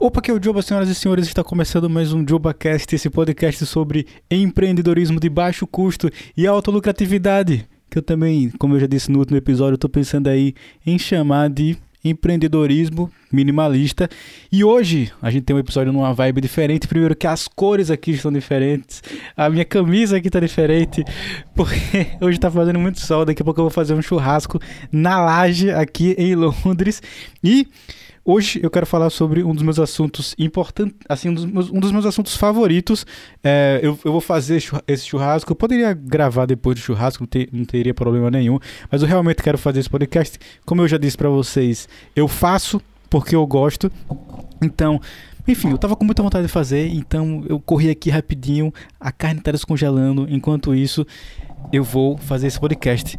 Opa, que é o Joba, senhoras e senhores, está começando mais um JobaCast, esse podcast sobre empreendedorismo de baixo custo e alta lucratividade, que eu também, como eu já disse no último episódio, estou pensando aí em chamar de empreendedorismo minimalista. E hoje a gente tem um episódio numa vibe diferente. Primeiro que as cores aqui estão diferentes, a minha camisa aqui está diferente, porque hoje está fazendo muito sol. Daqui a pouco eu vou fazer um churrasco na laje aqui em Londres. E Hoje eu quero falar sobre um dos meus assuntos importantes, assim, um dos meus, um dos meus assuntos favoritos. É, eu, eu, vou fazer esse churrasco. Eu poderia gravar depois do churrasco, não, ter, não, teria problema nenhum. Mas eu realmente quero fazer esse podcast. Como eu já disse para vocês, eu faço porque eu gosto. Então, enfim, eu tava com muita vontade de fazer, então eu corri aqui rapidinho. A carne tá descongelando. Enquanto isso, eu vou fazer esse podcast.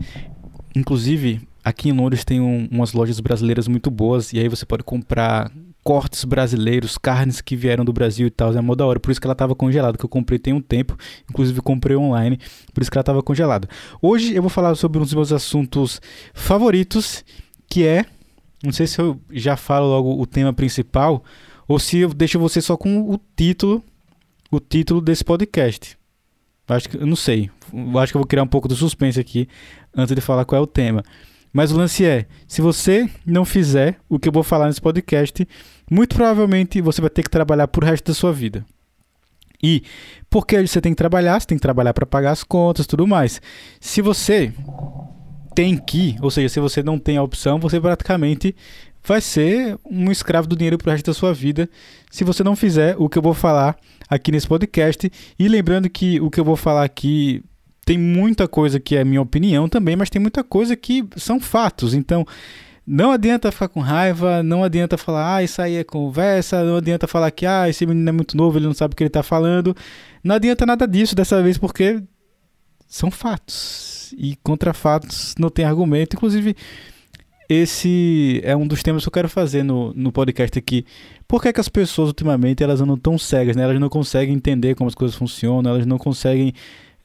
Inclusive, Aqui em Londres tem um, umas lojas brasileiras muito boas e aí você pode comprar cortes brasileiros, carnes que vieram do Brasil e tal. É mó da hora. Por isso que ela estava congelada, que eu comprei tem um tempo. Inclusive comprei online, por isso que ela estava congelada. Hoje eu vou falar sobre um dos meus assuntos favoritos, que é... Não sei se eu já falo logo o tema principal ou se eu deixo você só com o título, o título desse podcast. Acho que eu não sei. Acho que eu vou criar um pouco de suspense aqui antes de falar qual é o tema. Mas o lance é, se você não fizer o que eu vou falar nesse podcast, muito provavelmente você vai ter que trabalhar por resto da sua vida. E porque você tem que trabalhar, você tem que trabalhar para pagar as contas, tudo mais. Se você tem que, ou seja, se você não tem a opção, você praticamente vai ser um escravo do dinheiro pro resto da sua vida, se você não fizer o que eu vou falar aqui nesse podcast. E lembrando que o que eu vou falar aqui tem muita coisa que é minha opinião também, mas tem muita coisa que são fatos. Então, não adianta ficar com raiva, não adianta falar, ah, isso aí é conversa, não adianta falar que, ah, esse menino é muito novo, ele não sabe o que ele está falando. Não adianta nada disso dessa vez, porque são fatos. E contra fatos não tem argumento. Inclusive, esse é um dos temas que eu quero fazer no, no podcast aqui. Por que, é que as pessoas ultimamente elas andam tão cegas, né? Elas não conseguem entender como as coisas funcionam, elas não conseguem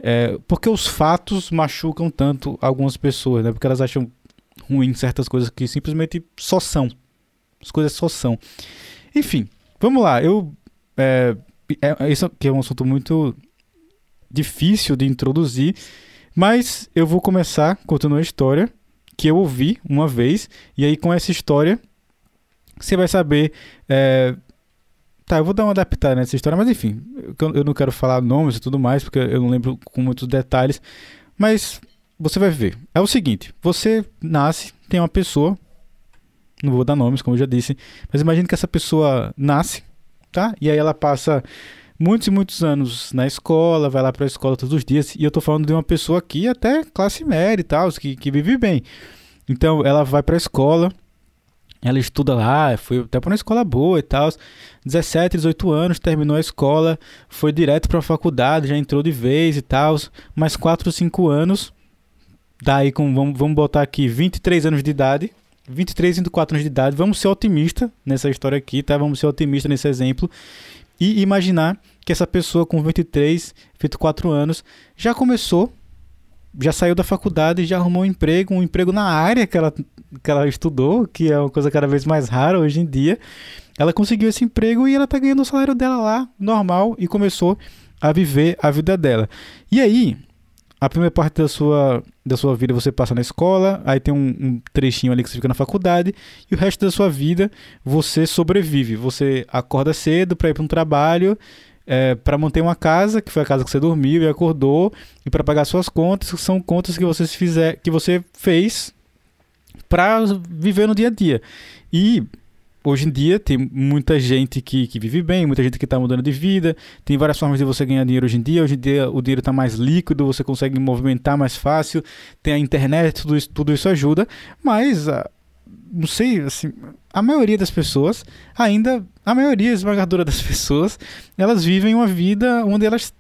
é, porque os fatos machucam tanto algumas pessoas, né? Porque elas acham ruim certas coisas que simplesmente só são. As coisas só são. Enfim, vamos lá. Eu. É, é, isso aqui é um assunto muito difícil de introduzir, mas eu vou começar contando uma história que eu ouvi uma vez, e aí com essa história você vai saber é, Tá, eu vou dar uma adaptada nessa história, mas enfim, eu não quero falar nomes e tudo mais, porque eu não lembro com muitos detalhes, mas você vai ver. É o seguinte: você nasce, tem uma pessoa, não vou dar nomes, como eu já disse, mas imagine que essa pessoa nasce, tá? E aí ela passa muitos e muitos anos na escola, vai lá para a escola todos os dias, e eu tô falando de uma pessoa aqui até classe média e tal, que, que vive bem. Então ela vai para a escola, ela estuda lá, foi até para uma escola boa e tal. 17, 18 anos, terminou a escola, foi direto para a faculdade, já entrou de vez e tal. Mais 4 ou 5 anos, daí com, vamos, vamos botar aqui 23 anos de idade. 23 e 4 anos de idade, vamos ser otimista nessa história aqui, tá? Vamos ser otimista nesse exemplo e imaginar que essa pessoa com 23, 24 anos já começou já saiu da faculdade já arrumou um emprego, um emprego na área que ela, que ela estudou, que é uma coisa cada vez mais rara hoje em dia. Ela conseguiu esse emprego e ela tá ganhando o salário dela lá, normal, e começou a viver a vida dela. E aí, a primeira parte da sua, da sua vida você passa na escola, aí tem um, um, trechinho ali que você fica na faculdade, e o resto da sua vida você sobrevive. Você acorda cedo para ir para um trabalho, é, para manter uma casa, que foi a casa que você dormiu e acordou, e para pagar suas contas, que são contas que você fizer, que você fez para viver no dia a dia. E hoje em dia tem muita gente que, que vive bem, muita gente que está mudando de vida, tem várias formas de você ganhar dinheiro hoje em dia. Hoje em dia o dinheiro está mais líquido, você consegue movimentar mais fácil, tem a internet, tudo isso, tudo isso ajuda, mas ah, não sei, assim, a maioria das pessoas ainda, a maioria esmagadora das pessoas, elas vivem uma vida onde elas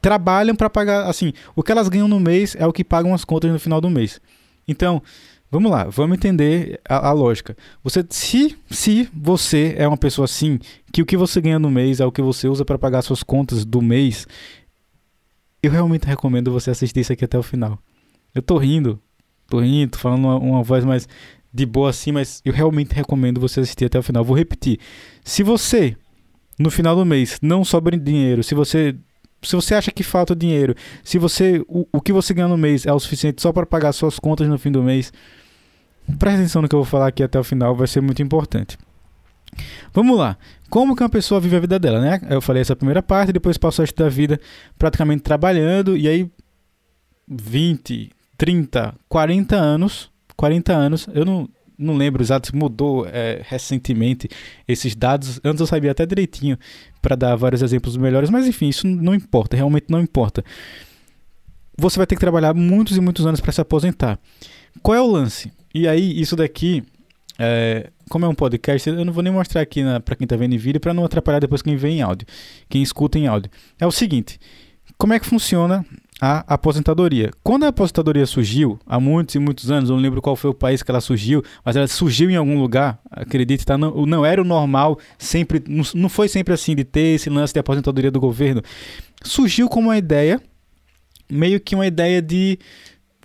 trabalham para pagar, assim, o que elas ganham no mês é o que pagam as contas no final do mês. Então, vamos lá, vamos entender a, a lógica. Você, se, se você é uma pessoa assim, que o que você ganha no mês é o que você usa para pagar suas contas do mês, eu realmente recomendo você assistir isso aqui até o final. Eu tô rindo, tô rindo, tô falando uma, uma voz mais de boa assim, mas eu realmente recomendo você assistir até o final. Vou repetir. Se você, no final do mês, não sobra dinheiro, se você. Se você acha que falta dinheiro, se você o, o que você ganha no mês é o suficiente só para pagar suas contas no fim do mês, presta atenção no que eu vou falar aqui até o final, vai ser muito importante. Vamos lá. Como que uma pessoa vive a vida dela, né? Eu falei essa primeira parte, depois passou a da vida praticamente trabalhando, e aí 20, 30, 40 anos, 40 anos, eu não, não lembro exato mudou é, recentemente esses dados. Antes eu sabia até direitinho para dar vários exemplos melhores, mas enfim, isso não importa, realmente não importa. Você vai ter que trabalhar muitos e muitos anos para se aposentar. Qual é o lance? E aí, isso daqui, é, como é um podcast, eu não vou nem mostrar aqui para quem está vendo em vídeo para não atrapalhar depois quem vê em áudio, quem escuta em áudio. É o seguinte: como é que funciona a aposentadoria. Quando a aposentadoria surgiu, há muitos e muitos anos, eu não lembro qual foi o país que ela surgiu, mas ela surgiu em algum lugar, acredite, tá? não, não era o normal, sempre, não, não foi sempre assim de ter esse lance de aposentadoria do governo. Surgiu como uma ideia, meio que uma ideia de.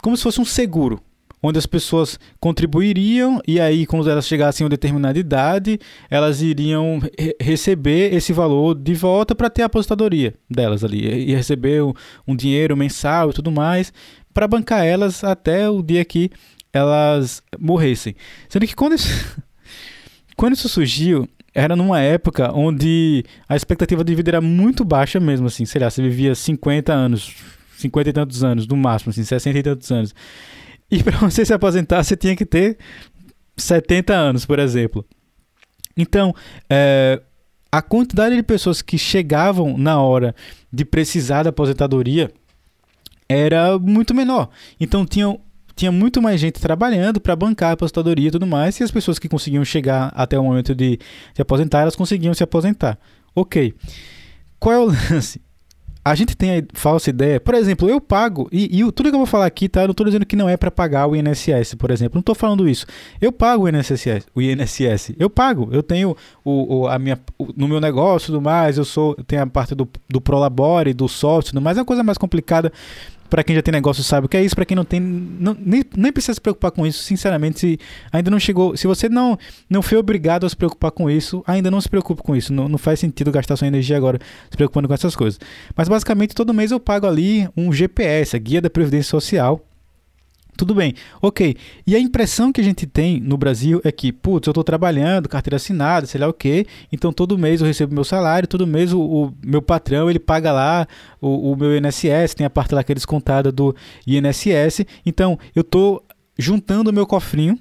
como se fosse um seguro onde as pessoas contribuiriam e aí quando elas chegassem a uma determinada idade, elas iriam re receber esse valor de volta para ter a aposentadoria delas ali e receber um, um dinheiro mensal e tudo mais para bancar elas até o dia que elas morressem. Sendo que quando isso, quando isso surgiu, era numa época onde a expectativa de vida era muito baixa mesmo, assim, sei lá, você vivia 50 anos, 50 e tantos anos, no máximo, assim, 60 e tantos anos. E para você se aposentar, você tinha que ter 70 anos, por exemplo. Então, é, a quantidade de pessoas que chegavam na hora de precisar da aposentadoria era muito menor. Então, tinham, tinha muito mais gente trabalhando para bancar a aposentadoria e tudo mais, e as pessoas que conseguiam chegar até o momento de se aposentar, elas conseguiam se aposentar. Ok. Qual é o lance? A gente tem a falsa ideia, por exemplo, eu pago, e, e tudo que eu vou falar aqui, tá? Eu não estou dizendo que não é para pagar o INSS, por exemplo. Não estou falando isso. Eu pago o INSS, o INSS. Eu pago. Eu tenho o, o a minha, o, no meu negócio e tudo mais, eu sou, tenho a parte do, do Prolabore, do sócio, tudo mais. É uma coisa mais complicada para quem já tem negócio sabe o que é isso, para quem não tem, não, nem, nem precisa se preocupar com isso, sinceramente, se ainda não chegou, se você não, não foi obrigado a se preocupar com isso, ainda não se preocupe com isso, não, não faz sentido gastar sua energia agora se preocupando com essas coisas. Mas basicamente todo mês eu pago ali um GPS, a Guia da Previdência Social, tudo bem, ok. E a impressão que a gente tem no Brasil é que, putz, eu estou trabalhando, carteira assinada, sei lá o quê, então todo mês eu recebo meu salário, todo mês o, o meu patrão ele paga lá o, o, meu INSS, tem a parte lá que é descontada do INSS, então eu estou juntando o meu cofrinho.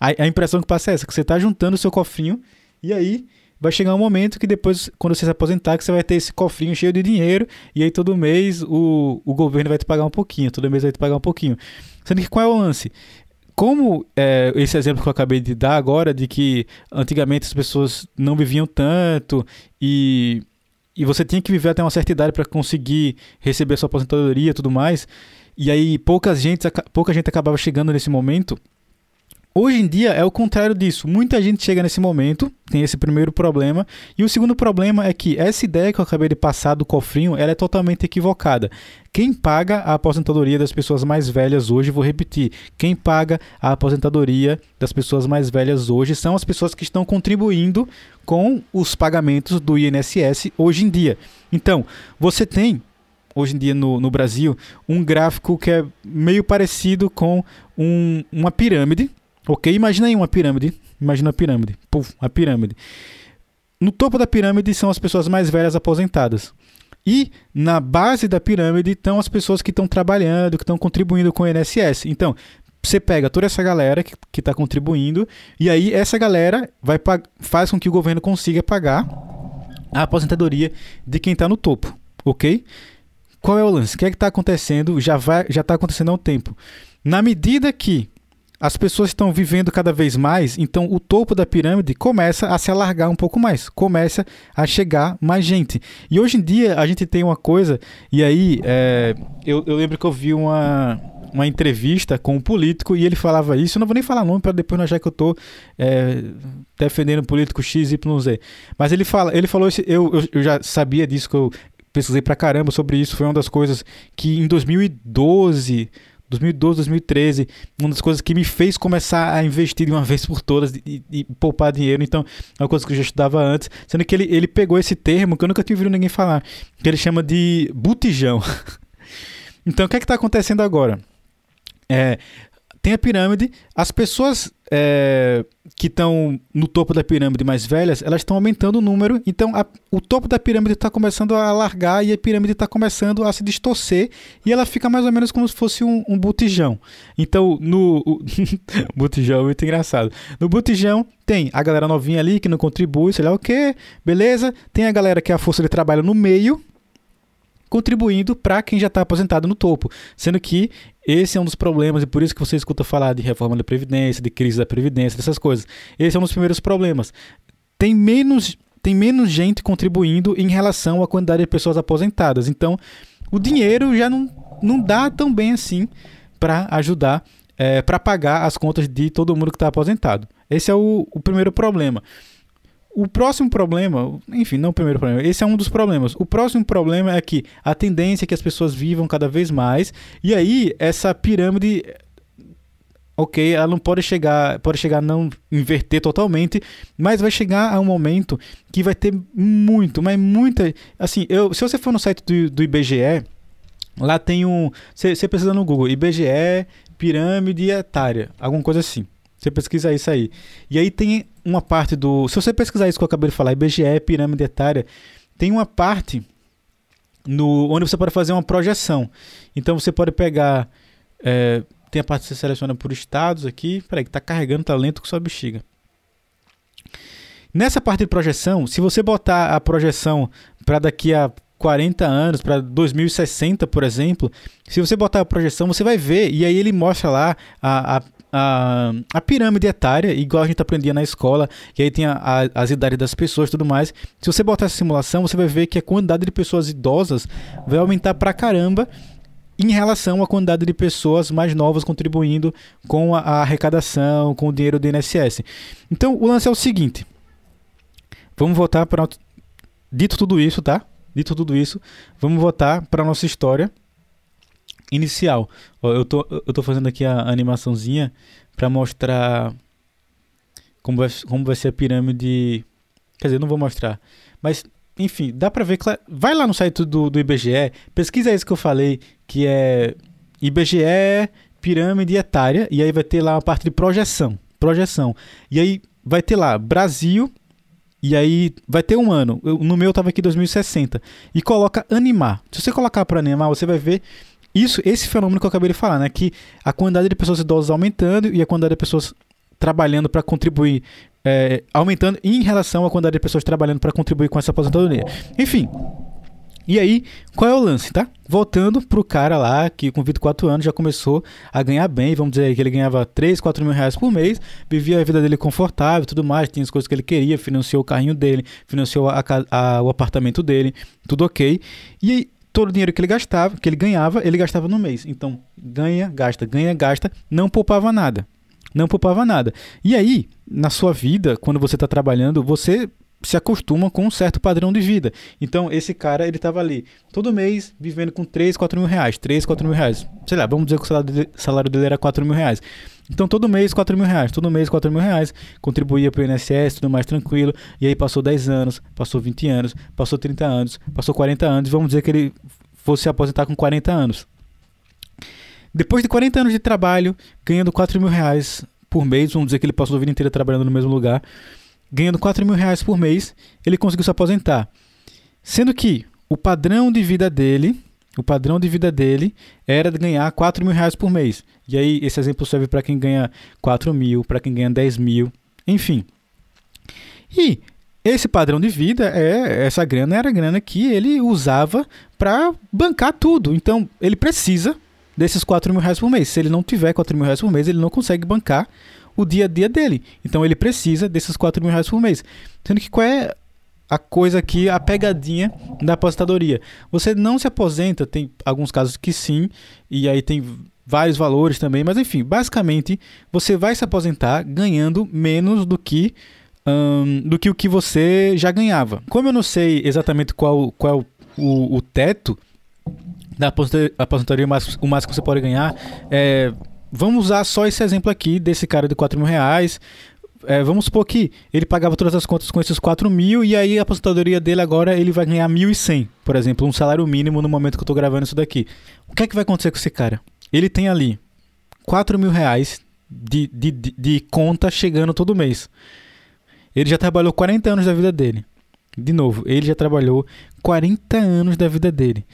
A, a impressão que passa é essa, que você está juntando o seu cofrinho e aí vai chegar um momento que depois, quando você se aposentar, que você vai ter esse cofrinho cheio de dinheiro e aí todo mês o, o governo vai te pagar um pouquinho, todo mês vai te pagar um pouquinho. Sendo que qual é o lance? Como é, esse exemplo que eu acabei de dar agora, de que antigamente as pessoas não viviam tanto e, e você tinha que viver até uma certa idade para conseguir receber a sua aposentadoria e tudo mais, e aí pouca gente, pouca gente acabava chegando nesse momento, Hoje em dia é o contrário disso. Muita gente chega nesse momento, tem esse primeiro problema, e o segundo problema é que essa ideia que eu acabei de passar do cofrinho, ela é totalmente equivocada. Quem paga a aposentadoria das pessoas mais velhas hoje, vou repetir, quem paga a aposentadoria das pessoas mais velhas hoje são as pessoas que estão contribuindo com os pagamentos do INSS hoje em dia. Então, você tem hoje em dia no, no Brasil um gráfico que é meio parecido com um, uma pirâmide Ok? Imagina aí uma pirâmide. Imagina a pirâmide. Puf, a pirâmide. No topo da pirâmide são as pessoas mais velhas aposentadas. E na base da pirâmide estão as pessoas que estão trabalhando, que estão contribuindo com o INSS. Então, você pega toda essa galera que está contribuindo, e aí essa galera vai faz com que o governo consiga pagar a aposentadoria de quem está no topo. Ok? Qual é o lance? O que é está acontecendo? Já está acontecendo há um tempo. Na medida que as pessoas estão vivendo cada vez mais, então o topo da pirâmide começa a se alargar um pouco mais, começa a chegar mais gente. E hoje em dia a gente tem uma coisa, e aí é, eu, eu lembro que eu vi uma, uma entrevista com um político e ele falava isso. Eu não vou nem falar nome para depois não achar que eu estou é, defendendo o político XYZ. Mas ele, fala, ele falou, eu, eu, eu já sabia disso, que eu pesquisei pra caramba sobre isso. Foi uma das coisas que em 2012 2012, 2013, uma das coisas que me fez começar a investir de uma vez por todas e, e poupar dinheiro. Então, é uma coisa que eu já estudava antes. Sendo que ele, ele pegou esse termo que eu nunca tinha ouvido ninguém falar, que ele chama de botijão. então, o que é que está acontecendo agora? É, tem a pirâmide, as pessoas é, que estão no topo da pirâmide mais velhas, elas estão aumentando o número, então a, o topo da pirâmide está começando a largar e a pirâmide está começando a se distorcer e ela fica mais ou menos como se fosse um, um botijão. Então, no. botijão é muito engraçado. No botijão tem a galera novinha ali que não contribui, sei lá o que, beleza. Tem a galera que é a força de trabalho no meio, contribuindo para quem já está aposentado no topo. Sendo que esse é um dos problemas, e por isso que você escuta falar de reforma da Previdência, de crise da Previdência, dessas coisas. Esse é um dos primeiros problemas. Tem menos, tem menos gente contribuindo em relação à quantidade de pessoas aposentadas. Então, o dinheiro já não, não dá tão bem assim para ajudar, é, para pagar as contas de todo mundo que está aposentado. Esse é o, o primeiro problema. O próximo problema, enfim, não o primeiro problema, esse é um dos problemas. O próximo problema é que a tendência é que as pessoas vivam cada vez mais, e aí essa pirâmide ok, ela não pode chegar, pode chegar a não inverter totalmente, mas vai chegar a um momento que vai ter muito, mas muita, assim, eu, se você for no site do, do IBGE, lá tem um, você precisa no Google, IBGE, pirâmide etária, alguma coisa assim. Você pesquisa isso aí. E aí tem uma parte do. Se você pesquisar isso que eu acabei de falar, IBGE, pirâmide etária, tem uma parte no onde você pode fazer uma projeção. Então você pode pegar. É, tem a parte que você seleciona por estados aqui. Peraí, que tá carregando, tá lento com sua bexiga. Nessa parte de projeção, se você botar a projeção para daqui a 40 anos, para 2060, por exemplo, se você botar a projeção, você vai ver, e aí ele mostra lá a, a, a, a pirâmide etária, igual a gente aprendia na escola, e aí tem a, a, as idades das pessoas e tudo mais. Se você botar essa simulação, você vai ver que a quantidade de pessoas idosas vai aumentar pra caramba em relação à quantidade de pessoas mais novas contribuindo com a, a arrecadação, com o dinheiro do INSS. Então, o lance é o seguinte. Vamos voltar para. Dito tudo isso, tá? Dito tudo isso, vamos voltar para nossa história inicial. Eu tô, eu tô fazendo aqui a animaçãozinha para mostrar como vai, como vai ser a pirâmide. Quer dizer, não vou mostrar. Mas, enfim, dá pra ver. Vai lá no site do, do IBGE, pesquisa isso que eu falei, que é IBGE pirâmide etária, e aí vai ter lá a parte de projeção. Projeção. E aí vai ter lá Brasil, e aí vai ter um ano. Eu, no meu tava aqui 2060. E coloca animar. Se você colocar para animar, você vai ver isso, esse fenômeno que eu acabei de falar, né? Que a quantidade de pessoas idosas aumentando e a quantidade de pessoas trabalhando para contribuir é, aumentando em relação à quantidade de pessoas trabalhando para contribuir com essa aposentadoria. Enfim. E aí, qual é o lance, tá? Voltando pro cara lá que com 24 anos já começou a ganhar bem, vamos dizer que ele ganhava 3, 4 mil reais por mês, vivia a vida dele confortável tudo mais, tinha as coisas que ele queria, financiou o carrinho dele, financiou a, a, o apartamento dele, tudo ok. E todo o dinheiro que ele gastava, que ele ganhava, ele gastava no mês. Então, ganha, gasta, ganha, gasta, não poupava nada. Não poupava nada. E aí, na sua vida, quando você está trabalhando, você se acostuma com um certo padrão de vida. Então, esse cara, ele estava ali, todo mês, vivendo com 3, 4 mil reais. 3, 4 mil reais. Sei lá, vamos dizer que o salário dele, era 4 mil reais. Então, todo mês, 4 mil reais. Todo mês, 4 mil reais. Contribuía para o INSS, tudo mais tranquilo. E aí passou 10 anos, passou 20 anos, passou 30 anos, passou 40 anos. Vamos dizer que ele fosse se aposentar com 40 anos. Depois de 40 anos de trabalho, ganhando 4 mil reais por mês, vamos dizer que ele passou a vida inteira trabalhando no mesmo lugar, ganhando 4 mil reais por mês, ele conseguiu se aposentar. Sendo que o padrão de vida dele o padrão de vida dele era de ganhar 4 mil reais por mês. E aí, esse exemplo serve para quem ganha 4 mil, para quem ganha 10 mil, enfim. E esse padrão de vida, é essa grana era a grana que ele usava para bancar tudo. Então, ele precisa desses 4 mil reais por mês. Se ele não tiver 4 mil reais por mês, ele não consegue bancar o dia a dia dele. Então, ele precisa desses 4 mil reais por mês. Sendo que qual é a coisa aqui, a pegadinha da aposentadoria. Você não se aposenta, tem alguns casos que sim, e aí tem vários valores também, mas enfim, basicamente você vai se aposentar ganhando menos do que um, do que o que você já ganhava. Como eu não sei exatamente qual, qual é o, o, teto da aposentadoria, o máximo que você pode ganhar. É, vamos usar só esse exemplo aqui desse cara de 4 mil reais. É, vamos supor que ele pagava todas as contas com esses 4 mil e aí a aposentadoria dele agora ele vai ganhar 1.100, por exemplo, um salário mínimo no momento que eu estou gravando isso daqui. O que é que vai acontecer com esse cara? Ele tem ali 4 mil reais de, de, de, de conta chegando todo mês. Ele já trabalhou 40 anos da vida dele. De novo, ele já trabalhou 40 anos da vida dele.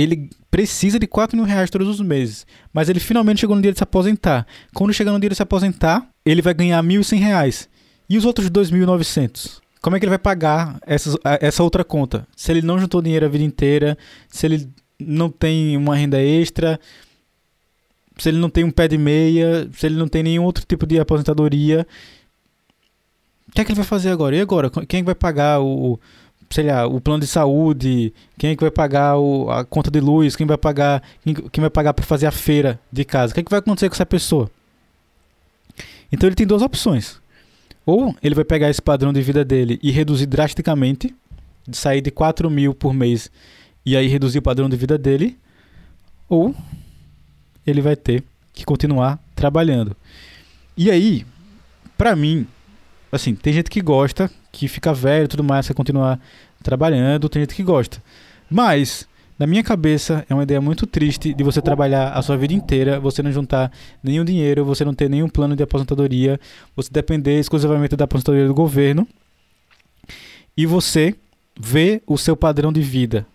Ele precisa de 4 mil reais todos os meses. Mas ele finalmente chegou no dia de se aposentar. Quando chegar no dia de se aposentar, ele vai ganhar 1.100 reais. E os outros 2.900? Como é que ele vai pagar essa, essa outra conta? Se ele não juntou dinheiro a vida inteira, se ele não tem uma renda extra, se ele não tem um pé de meia, se ele não tem nenhum outro tipo de aposentadoria, o que é que ele vai fazer agora? E agora? Quem é vai pagar o, sei lá, o plano de saúde? Quem é que vai pagar o, a conta de luz? Quem vai pagar quem, quem vai pagar para fazer a feira de casa? O que é que vai acontecer com essa pessoa? Então ele tem duas opções. Ou ele vai pegar esse padrão de vida dele e reduzir drasticamente, de sair de 4 mil por mês e aí reduzir o padrão de vida dele, ou ele vai ter que continuar trabalhando. E aí, para mim, assim, tem gente que gosta, que fica velho e tudo mais, quer continuar trabalhando, tem gente que gosta. Mas, na minha cabeça, é uma ideia muito triste de você trabalhar a sua vida inteira, você não juntar nenhum dinheiro, você não ter nenhum plano de aposentadoria, você depender exclusivamente da aposentadoria do governo e você ver o seu padrão de vida,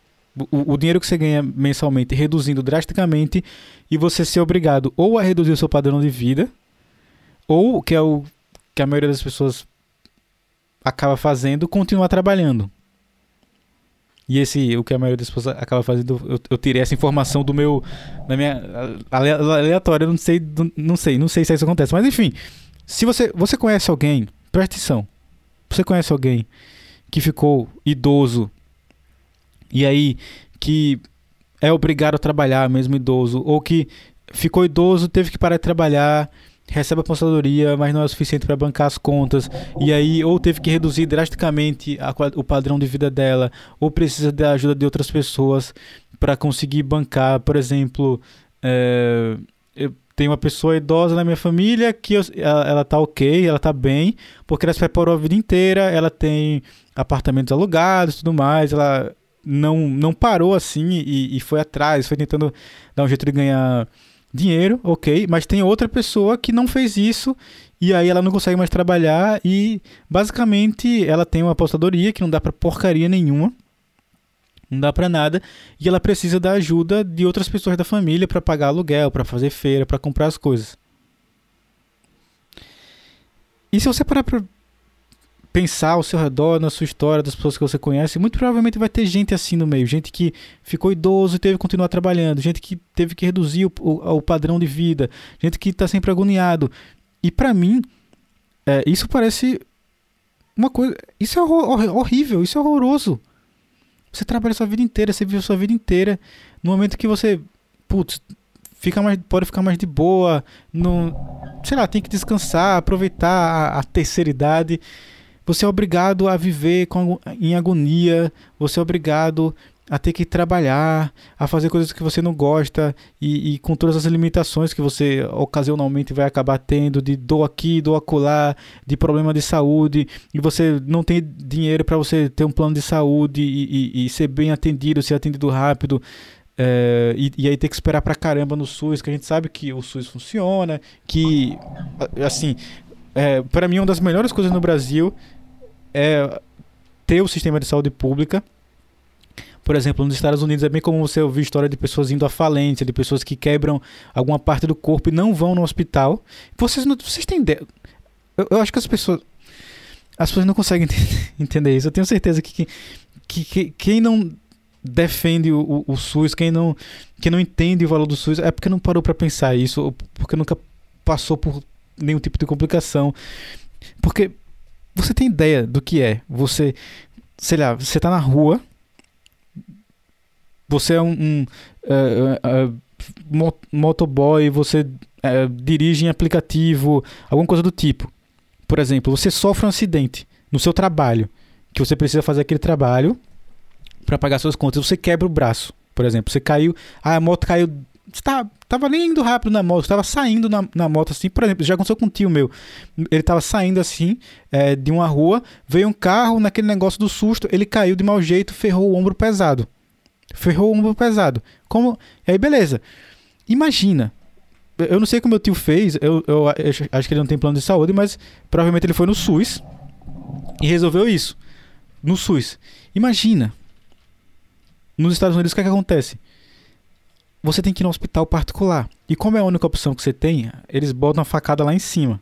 o, o, dinheiro que você ganha mensalmente reduzindo drasticamente e você ser obrigado ou a reduzir o seu padrão de vida, ou que é o que a maioria das pessoas acaba fazendo, continuar trabalhando. E esse, o que a maioria das pessoas acaba fazendo, eu, eu tirei essa informação do meu, da minha aleatória, não sei, não sei, não sei se isso acontece, mas enfim, se você, você conhece alguém, presta atenção, você conhece alguém que ficou idoso e aí que é obrigado a trabalhar, mesmo idoso, ou que ficou idoso, teve que parar de trabalhar, recebe a aposentadoria, mas não é o suficiente para bancar as contas, e aí ou teve que reduzir drasticamente a, o padrão de vida dela, ou precisa da ajuda de outras pessoas para conseguir bancar, por exemplo, é, eu tenho uma pessoa idosa na minha família que eu, ela, ela tá ok, ela tá bem, porque ela se preparou a vida inteira, ela tem apartamentos alugados tudo mais, ela não, não parou assim e, e foi atrás, foi tentando dar um jeito de ganhar dinheiro, ok, mas tem outra pessoa que não fez isso e aí ela não consegue mais trabalhar e basicamente ela tem uma apostadoria que não dá para porcaria nenhuma, não dá para nada e ela precisa da ajuda de outras pessoas da família para pagar aluguel, para fazer feira, para comprar as coisas. E se você parar pra pensar ao seu redor, na sua história, das pessoas que você conhece, muito provavelmente vai ter gente assim no meio, gente que ficou idoso e teve que continuar trabalhando, gente que teve que reduzir o, o, o padrão de vida, gente que está sempre agoniado. E para mim, é, isso parece uma coisa. Isso é hor horrível, isso é horroroso. Você trabalha sua vida inteira, você vive sua vida inteira. No momento que você, putz, fica mais, pode ficar mais de boa, no, sei lá, tem que descansar, aproveitar a, a terceira idade. Você é obrigado a viver com, em agonia, você é obrigado a ter que trabalhar, a fazer coisas que você não gosta e, e, com todas as limitações que você ocasionalmente vai acabar tendo de dor aqui, dor acolá, de problema de saúde e você não tem dinheiro para você ter um plano de saúde e, e, e, ser bem atendido, ser atendido rápido. É, e, aí ter que esperar pra caramba no SUS, que a gente sabe que o SUS funciona, que assim, é, para mim uma das melhores coisas no Brasil é ter o sistema de saúde pública. Por exemplo, nos Estados Unidos é bem comum você ouvir história de pessoas indo à falência, de pessoas que quebram alguma parte do corpo e não vão no hospital. Vocês, não, vocês têm ideia? Eu, eu acho que as pessoas. As pessoas não conseguem entender, isso. Eu tenho certeza que, que, que quem não defende o, o, o, SUS, quem não, quem não entende o valor do SUS, é porque não parou para pensar isso, ou porque nunca passou por nenhum tipo de complicação. Porque você tem ideia do que é? Você, sei lá, você tá na rua, você é um, um uh, uh, motoboy, você dirige em aplicativo, alguma coisa do tipo. Por exemplo, você sofre um acidente no seu trabalho, que você precisa fazer aquele trabalho para pagar suas contas, você quebra o braço, por exemplo. Você caiu, ah, a moto caiu. Tá, tava nem indo rápido na moto, estava saindo na, na moto assim. Por exemplo, já aconteceu com um tio meu. Ele tava saindo assim é, de uma rua, veio um carro, naquele negócio do susto, ele caiu de mau jeito, ferrou o ombro pesado. Ferrou o ombro pesado. Como. E aí, beleza. Imagina. Eu não sei como meu tio fez, eu, eu, eu acho que ele não tem plano de saúde, mas provavelmente ele foi no SUS e resolveu isso. No SUS. Imagina. Nos Estados Unidos, o que, é que acontece? Você tem que ir no hospital particular. E como é a única opção que você tem, eles botam a facada lá em cima.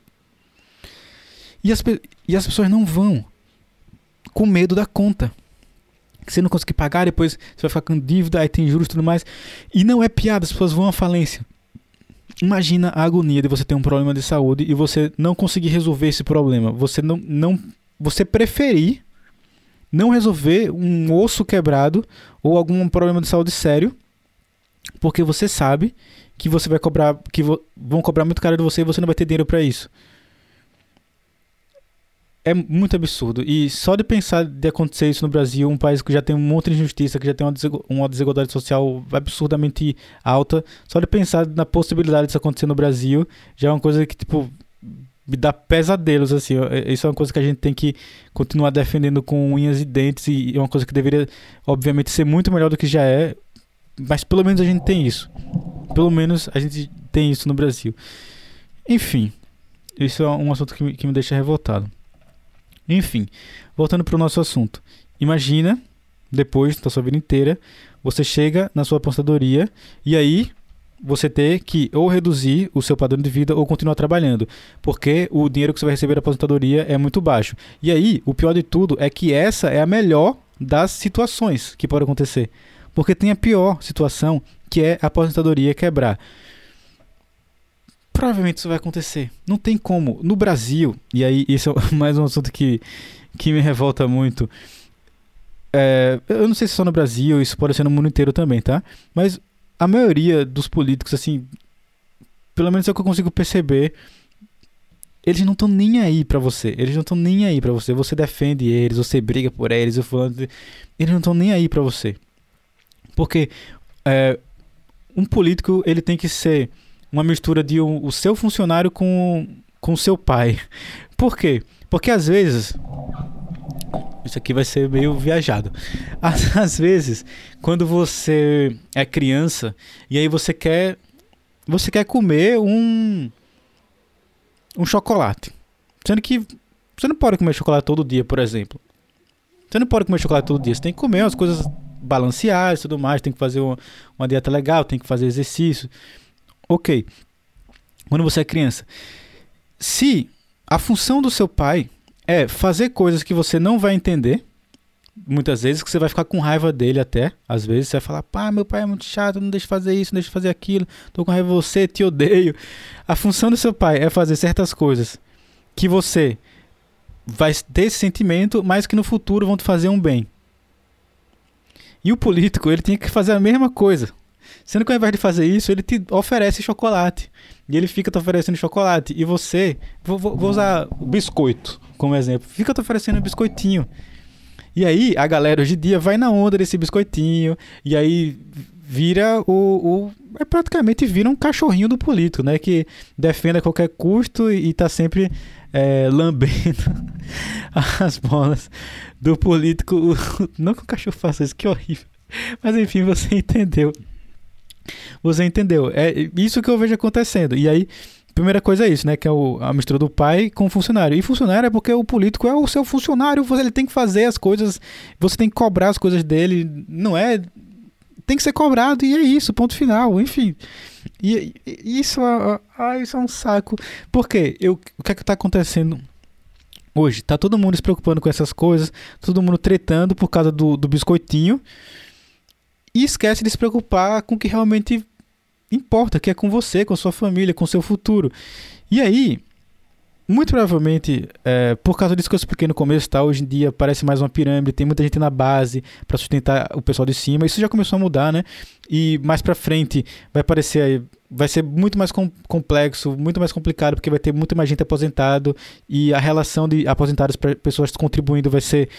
E as, e as pessoas não vão com medo da conta. Que você não conseguir pagar, depois você vai ficar com dívida, aí tem juros e tudo mais. E não é piada, as pessoas vão à falência. Imagina a agonia de você ter um problema de saúde e você não conseguir resolver esse problema. Você não, não você preferir não resolver um osso quebrado ou algum problema de saúde sério, porque você sabe que você vai cobrar, que vão cobrar muito caro de você e você não vai ter dinheiro para isso. É muito absurdo. E só de pensar de acontecer isso no Brasil, um país que já tem um monte de injustiça, que já tem uma desigualdade social absurdamente alta, só de pensar na possibilidade disso acontecer no Brasil, já é uma coisa que, tipo, me dá pesadelos, assim. Isso é uma coisa que a gente tem que continuar defendendo com unhas e dentes e é uma coisa que deveria, obviamente, ser muito melhor do que já é, mas pelo menos a gente tem isso. Pelo menos a gente tem isso no Brasil. Enfim, isso é um assunto que me, que me deixa revoltado. Enfim, voltando para o nosso assunto. Imagina, depois da sua vida inteira, você chega na sua aposentadoria e aí você ter que ou reduzir o seu padrão de vida ou continuar trabalhando, porque o dinheiro que você vai receber da aposentadoria é muito baixo. E aí, o pior de tudo é que essa é a melhor das situações que pode acontecer, porque tem a pior situação, que é a aposentadoria quebrar. Provavelmente isso vai acontecer. Não tem como. No Brasil, e aí isso é mais um assunto que, que me revolta muito. É, eu não sei se só no Brasil, isso pode ser no mundo inteiro também, tá? Mas a maioria dos políticos, assim, pelo menos é o que eu consigo perceber, eles não estão nem aí para você. Eles não estão nem aí para você. Você defende eles, você briga por eles, eu falando, eles não estão nem aí para você. Porque é, um político ele tem que ser uma mistura de um, o seu funcionário com com seu pai. Por quê? Porque às vezes isso aqui vai ser meio viajado. Às, às, vezes, quando você é criança e aí você quer você quer comer um um chocolate. Sendo que você não pode comer chocolate todo dia, por exemplo. Você não pode comer chocolate todo dia, você tem que comer as coisas balanceadas e tudo mais, tem que fazer uma, uma dieta legal, tem que fazer exercício. OK. Quando você é criança, se a função do seu pai é fazer coisas que você não vai entender. Muitas vezes que você vai ficar com raiva dele até. Às vezes você vai falar, pá, meu pai é muito chato, não deixa fazer isso, não deixa fazer aquilo, tô com raiva de você, te odeio. A função do seu pai é fazer certas coisas que você vai ter esse sentimento, mas que no futuro vão te fazer um bem. E o político, ele tem que fazer a mesma coisa. Sendo que ao invés de fazer isso, ele te oferece chocolate. E ele fica te oferecendo chocolate. E você, vou, vou usar o biscoito como exemplo, fica te oferecendo um biscoitinho. E aí a galera hoje em dia vai na onda desse biscoitinho. E aí vira o, o é praticamente vira um cachorrinho do político, né? Que defende a qualquer custo e, e tá sempre é, lambendo as bolas do político. Não que o cachorro faça isso, que horrível. Mas enfim, você entendeu. Você entendeu? É isso que eu vejo acontecendo. E aí, primeira coisa é isso, né? Que é o, a mistura do pai com o funcionário. E funcionário é porque o político é o seu funcionário, ele tem que fazer as coisas, você tem que cobrar as coisas dele. Não é. Tem que ser cobrado e é isso, ponto final. Enfim. E, e isso, ah, isso é um saco. Por quê? Eu, o que é que tá acontecendo? Hoje, tá todo mundo se preocupando com essas coisas, todo mundo tretando por causa do, do biscoitinho e esquece de se preocupar com o que realmente importa, que é com você, com a sua família, com o seu futuro. E aí, muito provavelmente, é, por causa disso que eu expliquei no começo, tá? hoje em dia parece mais uma pirâmide, tem muita gente na base para sustentar o pessoal de cima. Isso já começou a mudar, né? E mais para frente vai parecer vai ser muito mais com, complexo, muito mais complicado, porque vai ter muito mais gente aposentado e a relação de aposentados para pessoas contribuindo vai ser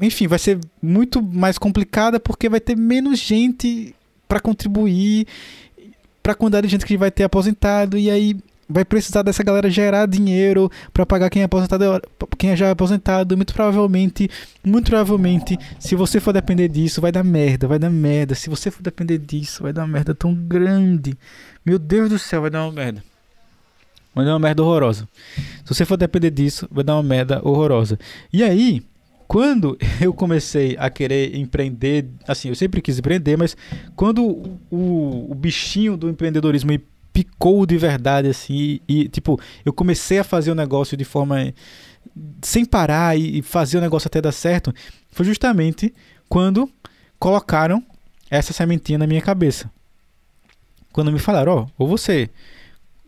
enfim, vai ser muito mais complicada porque vai ter menos gente para contribuir para a quantidade de gente que vai ter aposentado e aí vai precisar dessa galera gerar dinheiro para pagar quem é aposentado, quem é já aposentado, muito provavelmente, muito provavelmente, se você for depender disso, vai dar merda, vai dar merda. Se você for depender disso, vai dar uma merda tão grande. Meu Deus do céu, vai dar uma merda. Vai dar uma merda horrorosa. Se você for depender disso, vai dar uma merda horrorosa. E aí, quando eu comecei a querer empreender, assim, eu sempre quis empreender, mas quando o, o bichinho do empreendedorismo me picou de verdade, assim, e, e, tipo, eu comecei a fazer o negócio de forma sem parar e, fazer o negócio até dar certo, foi justamente quando colocaram essa sementinha na minha cabeça. Quando me falaram, ó, oh, ou você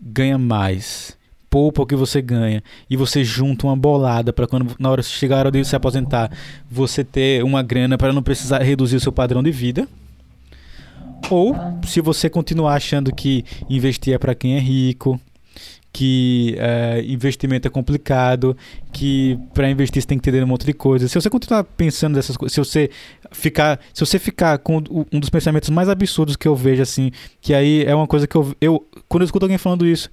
ganha mais poupa o que você ganha e você junta uma bolada para quando na hora chegar a hora de se aposentar, você ter uma grana para não precisar reduzir o seu padrão de vida. Ou se você continuar achando que investir é para quem é rico, que é, investimento é complicado, que para investir você tem que entender um monte de coisa. Se você continuar pensando dessas coisas, se você ficar, se você ficar com um dos pensamentos mais absurdos que eu vejo assim, que aí é uma coisa que eu, eu quando eu escuto alguém falando isso,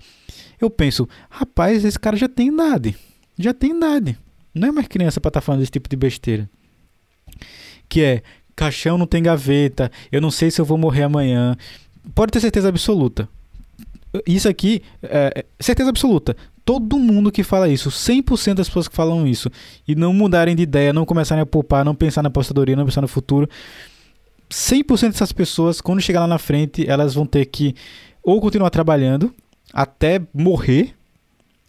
eu penso, rapaz, esse cara já tem idade. Já tem idade. Não é mais criança para estar tá falando desse tipo de besteira. Que é, caixão não tem gaveta, eu não sei se eu vou morrer amanhã. Pode ter certeza absoluta. Isso aqui, é, é certeza absoluta. Todo mundo que fala isso, 100% das pessoas que falam isso, e não mudarem de ideia, não começarem a poupar, não pensar na apostadoria, não pensar no futuro, 100% dessas pessoas, quando chegar lá na frente, elas vão ter que ou continuar trabalhando, até morrer,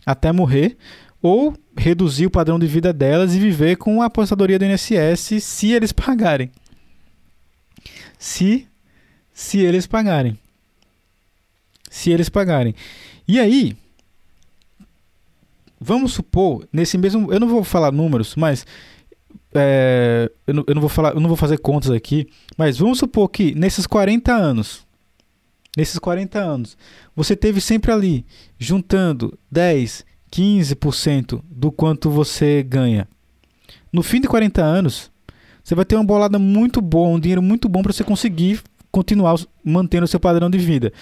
até morrer, ou reduzir o padrão de vida delas e viver com a aposentadoria do INSS se eles pagarem. Se se eles pagarem. Se eles pagarem. E aí, vamos supor, nesse mesmo, eu não vou falar números, mas é, eu, não, eu, não, vou falar, eu não vou fazer contas aqui, mas vamos supor que nesses 40 anos nesses 40 anos, você teve sempre ali juntando 10, 15% do quanto você ganha. No fim de 40 anos, você vai ter uma bolada muito boa, um dinheiro muito bom para você conseguir continuar mantendo o seu padrão de vida.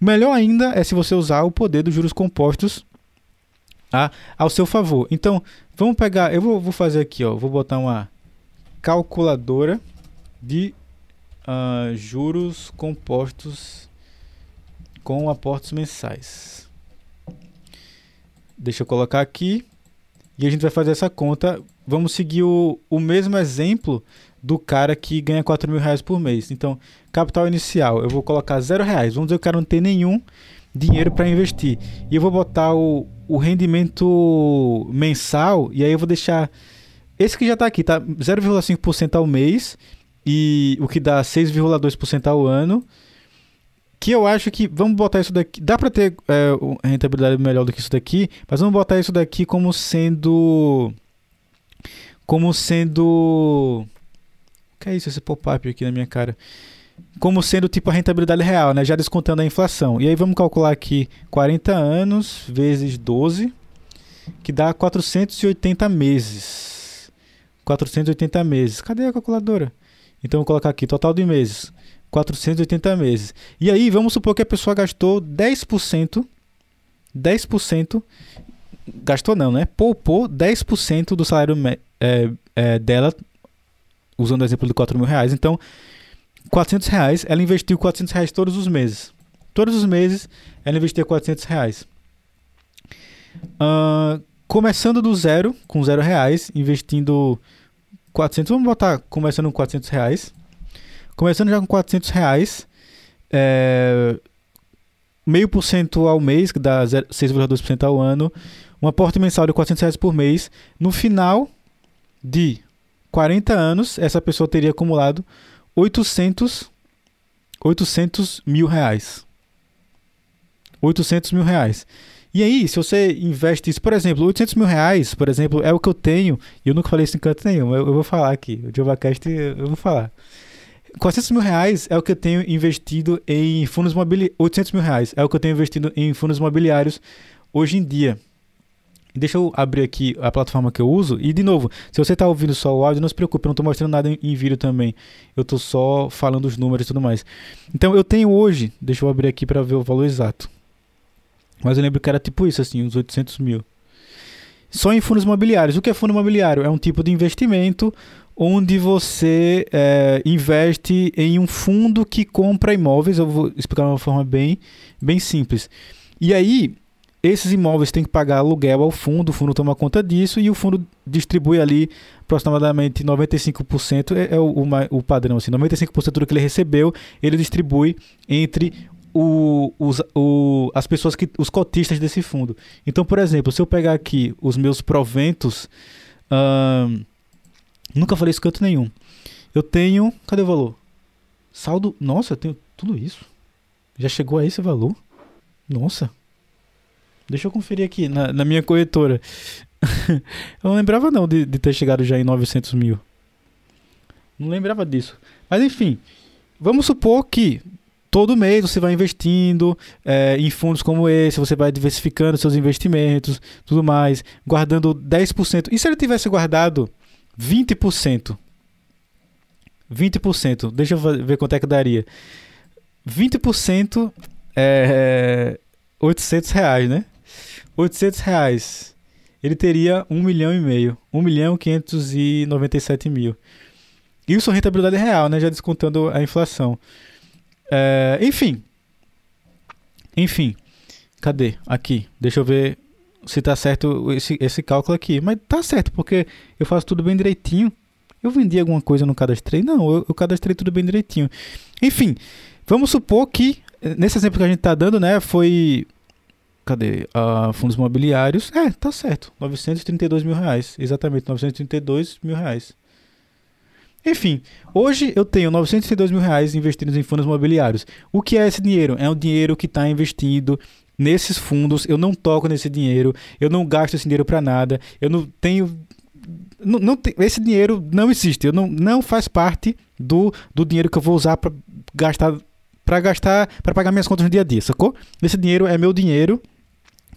Melhor ainda é se você usar o poder dos juros compostos a, ao seu favor. Então, vamos pegar, eu vou, vou fazer aqui, ó, vou botar uma calculadora de uh, juros compostos com aportes mensais. Deixa eu colocar aqui e a gente vai fazer essa conta. Vamos seguir o, o mesmo exemplo do cara que ganha 4 mil reais por mês. Então, capital inicial, eu vou colocar zero reais. Vamos dizer que o cara não tem nenhum dinheiro para investir. E eu vou botar o, o rendimento mensal e aí eu vou deixar esse que já está aqui, tá 0,5% ao mês e o que dá 6,2% ao ano que eu acho que vamos botar isso daqui. Dá para ter é, rentabilidade melhor do que isso daqui, mas vamos botar isso daqui como sendo. Como sendo. O que é isso, esse pop-up aqui na minha cara? Como sendo tipo a rentabilidade real, né? Já descontando a inflação. E aí vamos calcular aqui 40 anos vezes 12, que dá 480 meses. 480 meses. Cadê a calculadora? Então vou colocar aqui total de meses. 480 meses. E aí, vamos supor que a pessoa gastou 10%, 10%, gastou não, né? Poupou 10% do salário é, é, dela, usando o exemplo de 4 mil reais. Então, 400 reais, ela investiu 400 reais todos os meses. Todos os meses, ela investiu 400 reais. Uh, começando do zero, com zero reais, investindo 400, vamos botar começando com 400 reais. Começando já com 400 reais, é, meio por cento ao mês, que dá 6,2% ao ano, um aporte mensal de 400 reais por mês. No final de 40 anos, essa pessoa teria acumulado 800, 800 mil reais. 800 mil reais. E aí, se você investe isso, por exemplo, 800 mil reais, por exemplo, é o que eu tenho, e eu nunca falei isso em canto nenhum, eu, eu vou falar aqui, o JovaCast eu vou falar. 400 mil reais é o que eu tenho investido em fundos imobiliários. 800 mil reais é o que eu tenho investido em fundos imobiliários hoje em dia. Deixa eu abrir aqui a plataforma que eu uso. E, de novo, se você está ouvindo só o áudio, não se preocupe, eu não estou mostrando nada em, em, vídeo também. Eu estou só falando os números e tudo mais. Então, eu tenho hoje, deixa eu abrir aqui para ver o valor exato. Mas eu lembro que era tipo isso, assim, uns 800 mil. Só em fundos imobiliários. O que é fundo imobiliário? É um tipo de investimento onde você é, investe em um fundo que compra imóveis. Eu vou explicar de uma forma bem, bem simples. E aí, esses imóveis têm que pagar aluguel ao fundo, o fundo toma conta disso e o fundo distribui ali aproximadamente 95%, é, é o, o, o padrão, assim, 95% do que ele recebeu, ele distribui entre o, os, o, as pessoas que. os cotistas desse fundo. Então, por exemplo, se eu pegar aqui os meus proventos. Nunca falei isso canto nenhum. Eu tenho. Cadê o valor? Saldo. Nossa, eu tenho tudo isso. Já chegou a esse valor? Nossa. Deixa eu conferir aqui na, na minha corretora. eu não lembrava não de, de ter chegado já em 900 mil. Não lembrava disso. Mas enfim, vamos supor que todo mês você vai investindo é, em fundos como esse, você vai diversificando seus investimentos, tudo mais, guardando 10%. E se ele tivesse guardado 20%? 20%, deixa eu ver quanto é que daria. 20% é 800 reais, né? 800 reais. Ele teria 1 milhão e meio. 1 milhão 597 mil. Isso é rentabilidade real, né? Já descontando a inflação. É, enfim. Enfim. Cadê? Aqui. Deixa eu ver se tá certo esse, esse cálculo aqui. Mas tá certo, porque eu faço tudo bem direitinho. Eu vendi alguma coisa no cadastrei? Não, eu, eu cadastrei tudo bem direitinho. Enfim, vamos supor que, nesse exemplo que a gente tá dando, né, foi. Cadê? Uh, fundos imobiliários. É, tá certo. 932 mil reais. Exatamente, 932 mil reais. Enfim, hoje eu tenho 902 mil reais investidos em fundos imobiliários. O que é esse dinheiro? É um dinheiro que está investido nesses fundos. Eu não toco nesse dinheiro, eu não gasto esse dinheiro para nada, eu não tenho. Não, não tem, esse dinheiro não existe, eu não, não faz parte do, do dinheiro que eu vou usar para gastar para gastar para pagar minhas contas no dia a dia, sacou? Esse dinheiro é meu dinheiro.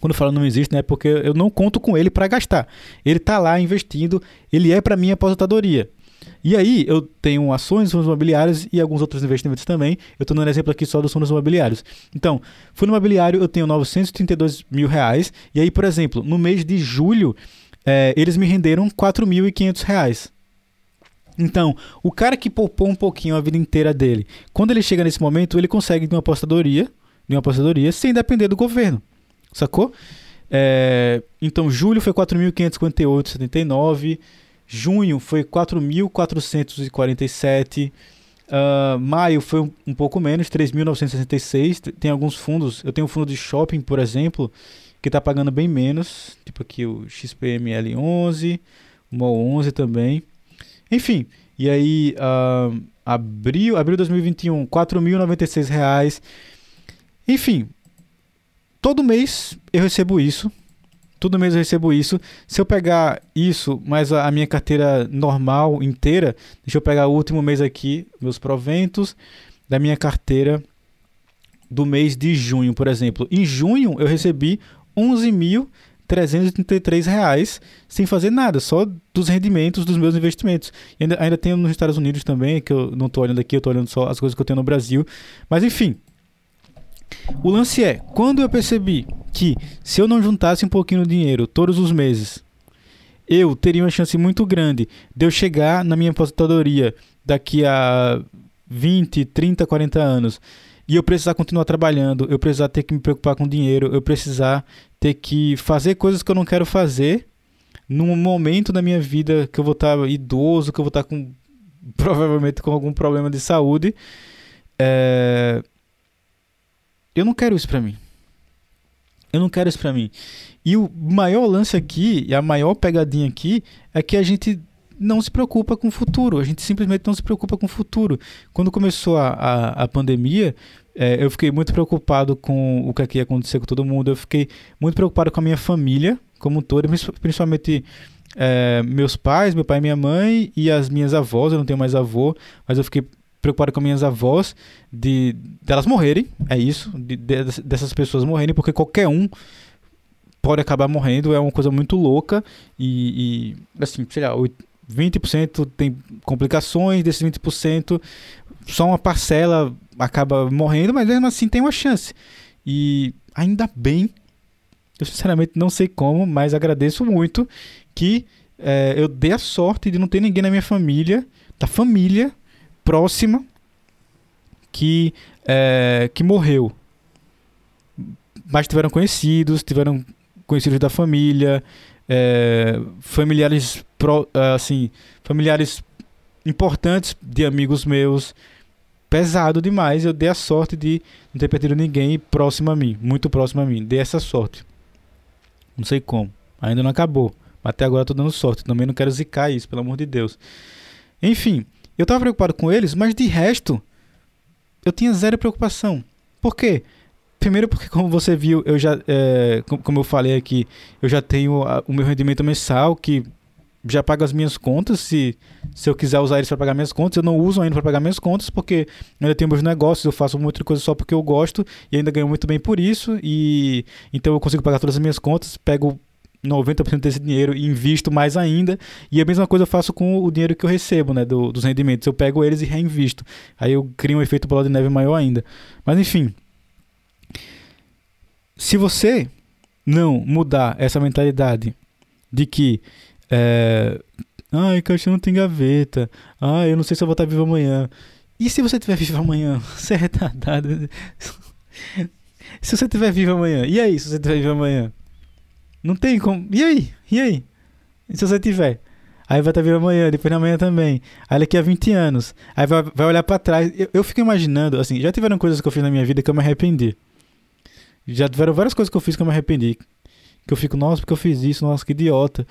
Quando eu falo não existe, né? Porque eu não conto com ele para gastar. Ele está lá investindo, ele é para minha aposentadoria. E aí eu tenho ações, fundos imobiliários e alguns outros investimentos também. Eu estou dando exemplo aqui só dos fundos imobiliários. Então, fundo imobiliário eu tenho 932 mil reais. E aí, por exemplo, no mês de julho, é, eles me renderam 4.500 reais. Então, o cara que poupou um pouquinho a vida inteira dele, quando ele chega nesse momento, ele consegue de uma apostadoria, de uma apostadoria sem depender do governo. Sacou? É, então, julho foi 4.558,79. Junho foi 4.447. Uh, ah, maio foi um, um pouco menos, 3.966. Tem alguns fundos. Eu tenho um fundo de shopping, por exemplo, que está pagando bem menos. Tipo aqui o XPML11, o MOL11 também. Enfim, e aí uh, abril, abril de 2021, 4.096 reais. Enfim, todo mês eu recebo isso. Todo mês eu recebo isso. Se eu pegar isso, mais a, minha carteira normal inteira, deixa eu pegar o último mês aqui, meus proventos da minha carteira do mês de junho, por exemplo. Em junho eu recebi 11.333 reais sem fazer nada, só dos rendimentos dos meus investimentos. Ainda, ainda tenho nos Estados Unidos também, que eu não estou olhando aqui, eu estou olhando só as coisas que eu tenho no Brasil. Mas enfim, o lance é, quando eu percebi que se eu não juntasse um pouquinho de dinheiro todos os meses, eu teria uma chance muito grande de eu chegar na minha aposentadoria daqui a 20, 30, 40 anos e eu precisar continuar trabalhando, eu precisar ter que me preocupar com dinheiro, eu precisar ter que fazer coisas que eu não quero fazer num momento da minha vida que eu vou estar idoso, que eu vou estar com provavelmente com algum problema de saúde. É... Eu não quero isso para mim. Eu não quero isso para mim. E o maior lance aqui, e a maior pegadinha aqui, é que a gente não se preocupa com o futuro. A gente simplesmente não se preocupa com o futuro. Quando começou a, a, a pandemia, é, eu fiquei muito preocupado com o que, é que ia acontecer com todo mundo. Eu fiquei muito preocupado com a minha família como um todo, principalmente é, meus pais, meu pai e minha mãe e as minhas avós. Eu não tenho mais avô, mas eu fiquei preocupado com minhas avós de delas morrerem, é isso, de, de, dessas pessoas morrerem, porque qualquer um pode acabar morrendo, é uma coisa muito louca e, e assim, sei lá, 20% tem complicações, desses 20%, só uma parcela acaba morrendo, mas mesmo assim tem uma chance. E ainda bem, eu sinceramente não sei como, mas agradeço muito que é, eu dei a sorte de não ter ninguém na minha família, da família próxima, que, é, que morreu. Mas tiveram conhecidos, tiveram conhecidos da família, é, familiares pro, assim, familiares importantes de amigos meus. Pesado demais. Eu dei a sorte de não ter perdido ninguém próximo a mim, muito próximo a mim. Dei essa sorte. Não sei como. Ainda não acabou. Mas até agora eu tô dando sorte. Também não quero zicar isso, pelo amor de Deus. Enfim, eu tava preocupado com eles, mas de resto, eu tinha zero preocupação. Por quê? Primeiro porque, como você viu, eu já, é, como eu falei aqui, eu já tenho o meu rendimento mensal que já paga as minhas contas. Se, se eu quiser usar eles para pagar minhas contas, eu não uso ainda para pagar minhas contas porque eu ainda tenho meus negócios, eu faço muita coisa só porque eu gosto e ainda ganho muito bem por isso. E então eu consigo pagar todas as minhas contas, pego 90% desse dinheiro e invisto mais ainda. E a mesma coisa eu faço com o dinheiro que eu recebo, né, do, dos rendimentos. Eu pego eles e reinvisto. Aí eu crio um efeito bola de neve maior ainda. Mas enfim, se você não mudar essa mentalidade de que é, ai, caixão não tem gaveta, ai, eu não sei se eu vou estar vivo amanhã. E se você estiver vivo amanhã? Você é retardado. se você estiver vivo amanhã, e aí, se você estiver vivo amanhã? Não tem como. E aí? E aí? E se você tiver? Aí vai estar vivo amanhã, depois da manhã também. Aí daqui a 20 anos. Aí vai, vai olhar para trás. Eu, eu fico imaginando, assim, já tiveram coisas que eu fiz na minha vida que eu me arrependi. Já tiveram várias coisas que eu fiz que eu me arrependi. Que eu fico, nossa, porque eu fiz isso, nossa, que idiota.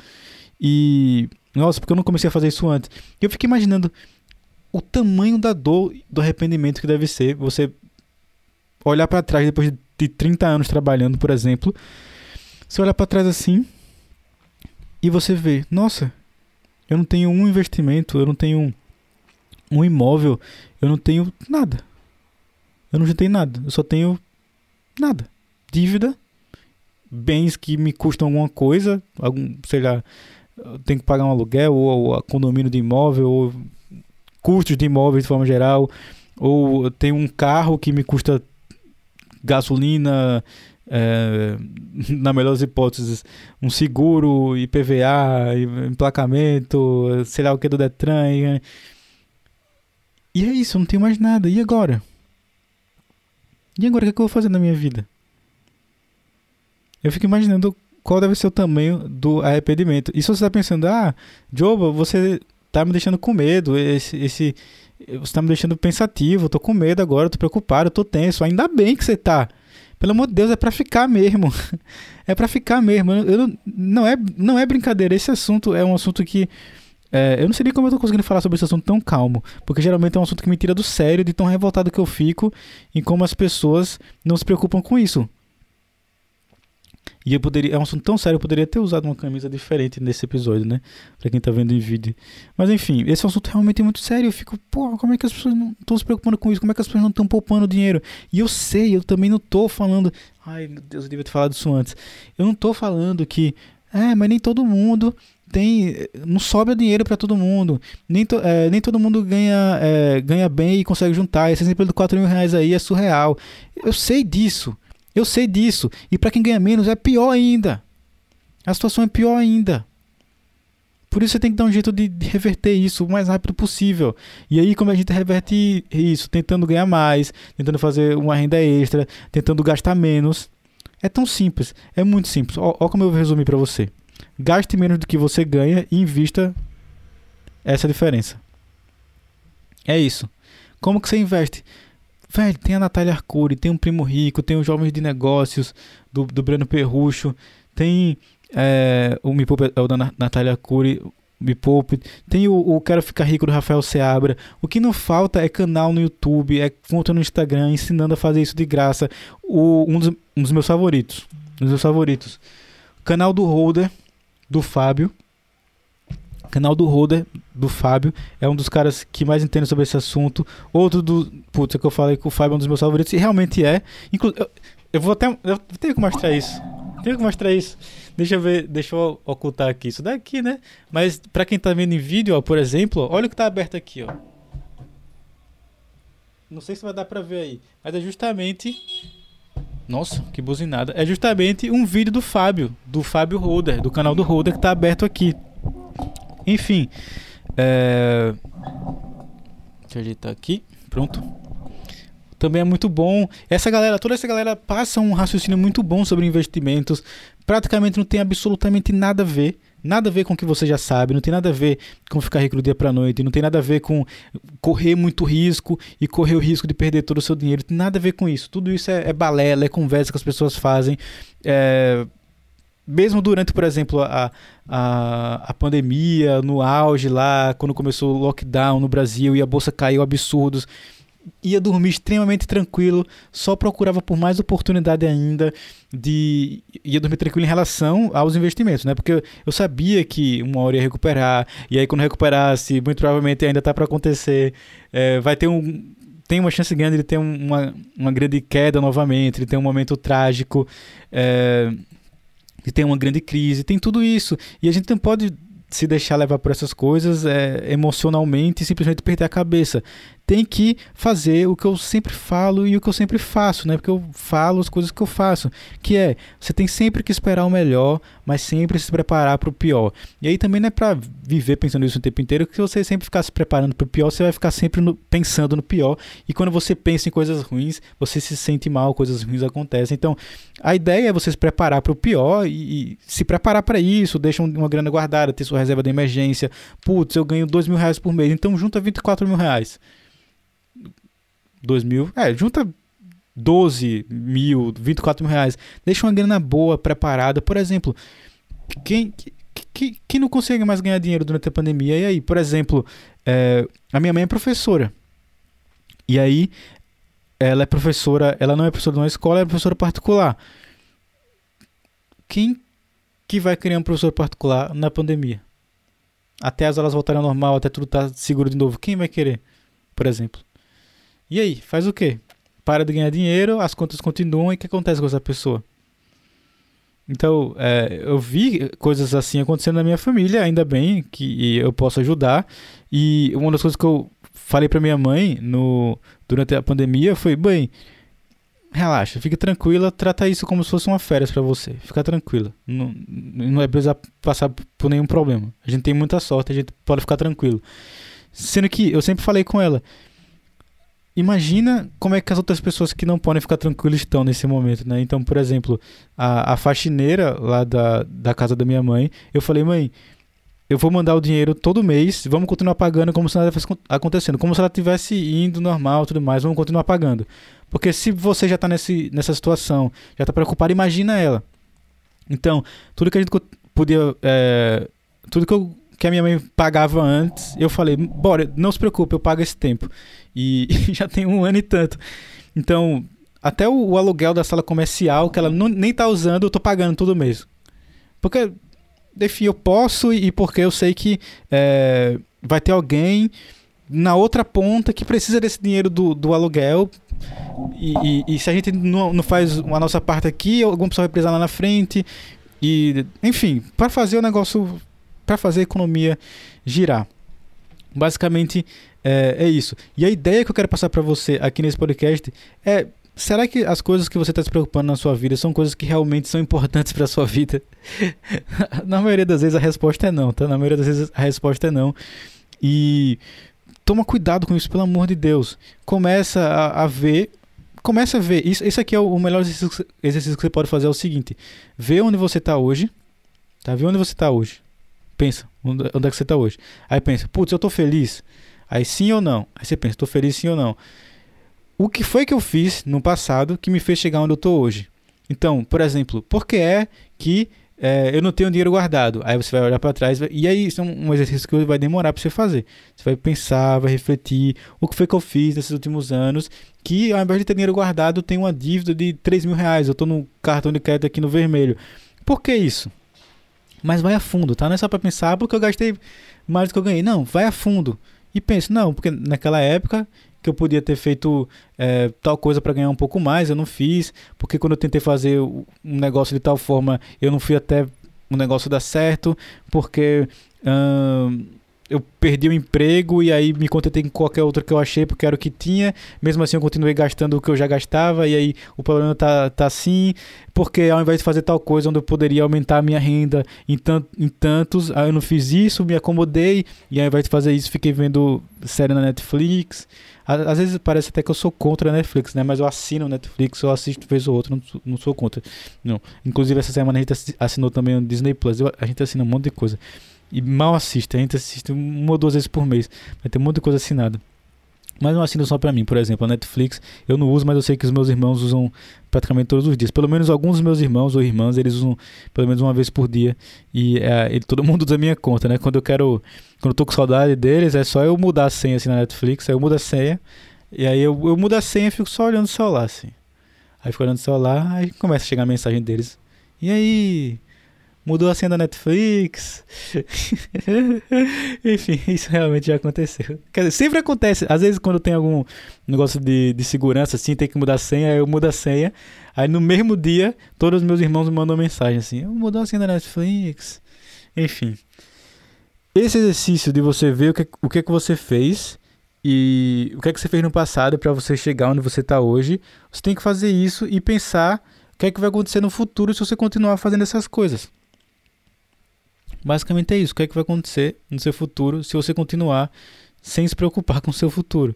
E, nossa, porque eu não comecei a fazer isso antes. Eu fico imaginando o tamanho da dor, do arrependimento que deve ser você olhar para trás depois de 30 anos trabalhando, por exemplo. Você olhar para trás assim e você vê, nossa, eu não tenho um investimento, eu não tenho um, imóvel, eu não tenho nada. Eu não juntei nada, eu só tenho nada dívida, bens que me custam alguma coisa, algum, sei lá, tem que pagar um aluguel ou, ou condomínio de imóvel, ou custos de imóveis de forma geral, ou tem um carro que me custa gasolina, é, na melhor das hipóteses, um seguro, IPVA, emplacamento, sei lá o que do Detran. E, e é isso, eu não tenho mais nada. E agora? E agora o que, é que eu vou fazer na minha vida? Eu fico imaginando qual deve ser o tamanho do arrependimento. E se você está pensando, ah, Joba, você tá me deixando com medo, esse, esse, você tá me deixando pensativo, tô com medo agora, tô preocupado, tô tenso. Ainda bem que você tá. Pelo amor de Deus, é para ficar mesmo. é para ficar mesmo. Eu, eu, não, é, não é brincadeira. Esse assunto é um assunto que. É, eu não sei nem como eu tô conseguindo falar sobre esse assunto tão calmo. Porque geralmente é um assunto que me tira do sério, de tão revoltado que eu fico em como as pessoas não se preocupam com isso. E eu poderia, é um assunto tão sério, eu poderia ter usado uma camisa diferente nesse episódio, né? Pra quem tá vendo em vídeo. Mas enfim, esse é assunto realmente muito sério. Eu fico, pô, como é que as pessoas não estão se preocupando com isso? Como é que as pessoas não estão poupando dinheiro? E eu sei, eu também não tô falando. Ai, meu Deus, eu devia ter falado isso antes. Eu não tô falando que. É, mas nem todo mundo tem não sobra dinheiro para todo mundo nem, to, é, nem todo mundo ganha é, ganha bem e consegue juntar esse exemplo do 4 mil reais aí é surreal eu sei disso eu sei disso. E para quem ganha menos é pior ainda. A situação é pior ainda. Por isso você tem que dar um jeito de, reverter isso o mais rápido possível. E aí, como a gente reverte isso? Tentando ganhar mais, tentando fazer uma renda extra, tentando gastar menos. É tão simples, é muito simples. Olha como eu vou resumir para você. Gaste menos do que você ganha e invista essa diferença. É isso. Como que você investe? Velho, tem a Natália Arcuri, tem um Primo Rico, tem os Jovens de Negócios do, do Breno Perrucho, tem é, o Me Poupe, é o da Natália Arcuri, Me Poupe, tem o, o, Quero Ficar Rico do Rafael Seabra. O que não falta é canal no YouTube, é conta no Instagram, ensinando a fazer isso de graça. O, um, dos, um dos meus favoritos, um dos meus favoritos. Canal do Holder, do Fábio Canal do Roder, do Fábio, é um dos caras que mais entende sobre esse assunto. Outro do. Putz, é que eu falei que o Fábio é um dos meus favoritos, e realmente é. Inclu eu, eu vou até. Eu tenho que mostrar isso. Tem que mostrar isso. Deixa eu ver, deixa eu ocultar aqui isso daqui, né? Mas para quem tá vendo em vídeo, ó, por exemplo, olha o que tá aberto aqui, ó. Não sei se vai dar pra ver aí, mas é justamente nossa, que buzinada. É justamente um vídeo do Fábio, do Fábio Holder, do canal do Holder que tá aberto aqui. Enfim, é... deixa eu ajeitar aqui. Pronto. Também é muito bom. Essa galera, toda essa galera passa um raciocínio muito bom sobre investimentos. Praticamente não tem absolutamente nada a ver nada a ver com o que você já sabe, não tem nada a ver com ficar rico do dia para noite, não tem nada a ver com correr muito risco e correr o risco de perder todo o seu dinheiro, tem nada a ver com isso. Tudo isso é, é balela, é conversa que as pessoas fazem. É, mesmo durante, por exemplo, a, a, a pandemia, no auge lá, quando começou o lockdown no Brasil e a bolsa caiu absurdos ia dormir extremamente tranquilo, só procurava por mais oportunidade ainda de ia dormir tranquilo em relação aos investimentos, né? Porque eu sabia que uma hora ia recuperar e aí quando recuperasse, muito provavelmente ainda está para acontecer, é, vai ter um tem uma chance grande de ter uma, uma grande queda novamente, de ter um momento trágico, é, de ter uma grande crise, tem tudo isso. E a gente não pode se deixar levar por essas coisas é, emocionalmente e simplesmente perder a cabeça tem que fazer o que eu sempre falo e o que eu sempre faço, né? Porque eu falo as coisas que eu faço, que é, você tem sempre que esperar o melhor, mas sempre se preparar para o pior. E aí também não é para viver pensando isso o tempo inteiro, que você sempre ficar se preparando para o pior, você vai ficar sempre no, pensando no pior. E quando você pensa em coisas ruins, você se sente mal, coisas ruins acontecem. Então, a ideia é você se preparar para o pior e, e, se preparar para isso, deixa uma grana guardada, ter sua reserva de emergência. Putz, eu ganho dois mil reais por mês, então junta 24 mil reais. 2 mil, é, junta 12 mil, 24 mil reais. Deixa uma grana boa, preparada. Por exemplo, quem, que, que não consegue mais ganhar dinheiro durante a pandemia? E aí, por exemplo, é, a minha mãe é professora. E aí, ela é professora, ela não é professora de uma escola, ela é professora particular. Quem que vai criar um professor particular na pandemia? Até as aulas voltarem ao normal, até tudo estar tá seguro de novo. Quem vai querer, por exemplo? E aí, faz o quê? Para de ganhar dinheiro, as contas continuam e o que acontece com essa pessoa? Então, é, eu vi coisas assim acontecendo na minha família, ainda bem que eu posso ajudar. E uma das coisas que eu falei para minha mãe no, durante a pandemia foi: bem, relaxa, fique tranquila, trata isso como se fosse uma férias para você. Fica tranquila, não, não é precisar passar por nenhum problema. A gente tem muita sorte, a gente pode ficar tranquilo. Sendo que eu sempre falei com ela: imagina como é que as outras pessoas que não podem ficar tranquilas estão nesse momento, né? Então, por exemplo, a, a faxineira lá da, da casa da minha mãe, eu falei, mãe, eu vou mandar o dinheiro todo mês, vamos continuar pagando como se nada fosse acontecendo, como se ela tivesse indo normal tudo mais, vamos continuar pagando. Porque se você já está nessa situação, já está preocupado, imagina ela. Então, tudo que a gente podia. É, tudo que eu que a minha mãe pagava antes, eu falei, bora, não se preocupe, eu pago esse tempo. E, já tem um ano e tanto. Então, até o, o aluguel da sala comercial, que ela não, nem tá usando, eu tô pagando todo mês. Porque, enfim, eu posso e porque eu sei que é, vai ter alguém na outra ponta que precisa desse dinheiro do, do aluguel. E, e, e se a gente não, não faz a nossa parte aqui, alguma pessoa vai precisar lá na frente. E, enfim, para fazer o negócio para fazer a economia girar. Basicamente é, é, isso. E a ideia que eu quero passar para você aqui nesse podcast é: será que as coisas que você está se preocupando na sua vida são coisas que realmente são importantes para sua vida? na maioria das vezes a resposta é não, tá? Na maioria das vezes a resposta é não. E toma cuidado com isso, pelo amor de Deus. Começa a, a ver começa a ver. Isso, isso aqui é o melhor exercício, que você pode fazer: é o seguinte: vê onde você está hoje. Tá? Vê onde você está hoje. Pensa, onde é que você está hoje? Aí pensa, putz, eu estou feliz. Aí sim ou não? Aí você pensa, estou feliz sim ou não? O que foi que eu fiz no passado que me fez chegar onde eu estou hoje? Então, por exemplo, por que é que é, eu não tenho dinheiro guardado? Aí você vai olhar para trás e aí isso é um exercício que vai demorar para você fazer. Você vai pensar, vai refletir o que foi que eu fiz nesses últimos anos que ao invés de ter dinheiro guardado, tenho uma dívida de 3 mil reais. Eu estou no cartão de crédito aqui no vermelho. Por que isso? Mas vai a fundo, tá? Não é só para pensar, ah, porque eu gastei mais do que eu ganhei. Não, vai a fundo. E pense, não, porque naquela época que eu podia ter feito é, tal coisa para ganhar um pouco mais, eu não fiz, porque quando eu tentei fazer um negócio de tal forma, eu não fui até o negócio dar certo, porque hum, eu perdi o emprego e aí me contentei com qualquer outro que eu achei porque era o que tinha. Mesmo assim eu continuei gastando o que eu já gastava e aí o problema tá, tá assim, porque ao invés de fazer tal coisa onde eu poderia aumentar a minha renda em, tant, em tantos, aí eu não fiz isso, me acomodei e ao invés de fazer isso fiquei vendo série na Netflix. Às vezes parece até que eu sou contra a Netflix, né? Mas eu assino Netflix, eu assisto vez ou outra, não, não sou contra. Não. Inclusive essa semana a gente assinou também o Disney Plus, eu, a gente assina um monte de coisa. E mal assiste, a gente assiste uma ou duas vezes por mês. Vai ter muita coisa assinada. Mas não assino só para mim, por exemplo, a Netflix eu não uso, mas eu sei que os meus irmãos usam praticamente todos os dias. Pelo menos alguns dos meus irmãos ou irmãs, eles usam pelo menos uma vez por dia. E é, ele, todo mundo usa a minha conta, né? Quando eu quero, quando eu tô com saudade deles, é só eu mudar a senha assim na Netflix, aí eu mudo a senha, e aí eu, eu mudo a senha e fico só olhando o celular, assim. Aí fico olhando o celular, aí começa a chegar a mensagem deles. E aí, mudou a senha da Netflix. Enfim, isso realmente já aconteceu. Quer dizer, sempre acontece. Às vezes, quando tem algum negócio de, de segurança, assim, tem que mudar a senha, eu mudo a senha. Aí no mesmo dia, todos os meus irmãos me mandam mensagem assim: mudou a senha da Netflix. Enfim. Esse exercício de você ver o que, o que, que você fez e o que, que você fez no passado para você chegar onde você está hoje, você tem que fazer isso e pensar o que é que vai acontecer no futuro se você continuar fazendo essas coisas. Basicamente é isso. O que é que vai acontecer no seu futuro se você continuar sem se preocupar com o seu futuro?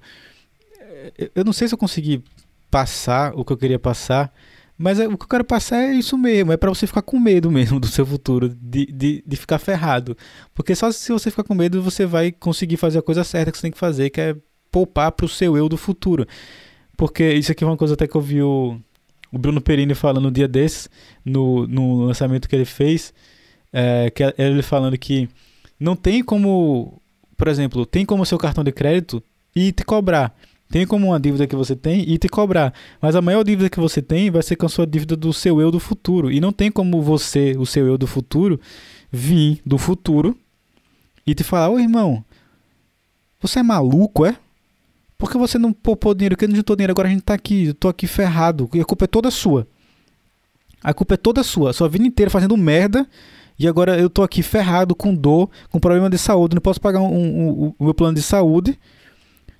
É, eu não sei se eu consegui passar o que eu queria passar, mas é, o que eu quero passar é isso mesmo, é para você ficar com medo mesmo do seu futuro, de, de, de ficar ferrado. Porque só se você ficar com medo, você vai conseguir fazer a coisa certa que você tem que fazer, que é poupar para o seu eu do futuro. Porque isso aqui é uma coisa até que eu vi o, o Bruno Perini falando no dia desses, no, no lançamento que ele fez, é, que é ele falando que não tem como, por exemplo, tem como seu cartão de crédito e te cobrar. Tem como uma dívida que você tem e te cobrar. Mas a maior dívida que você tem vai ser com a sua dívida do seu eu do futuro. E não tem como você, o seu eu do futuro, vir do futuro e te falar: Ô irmão, você é maluco, é? Porque você não poupou dinheiro, que não juntou dinheiro, agora a gente tá aqui, eu tô aqui ferrado. E a culpa é toda sua. A culpa é toda sua. Sua vida inteira fazendo merda e agora eu tô aqui ferrado, com dor, com problema de saúde, não posso pagar um, um, um, o meu plano de saúde.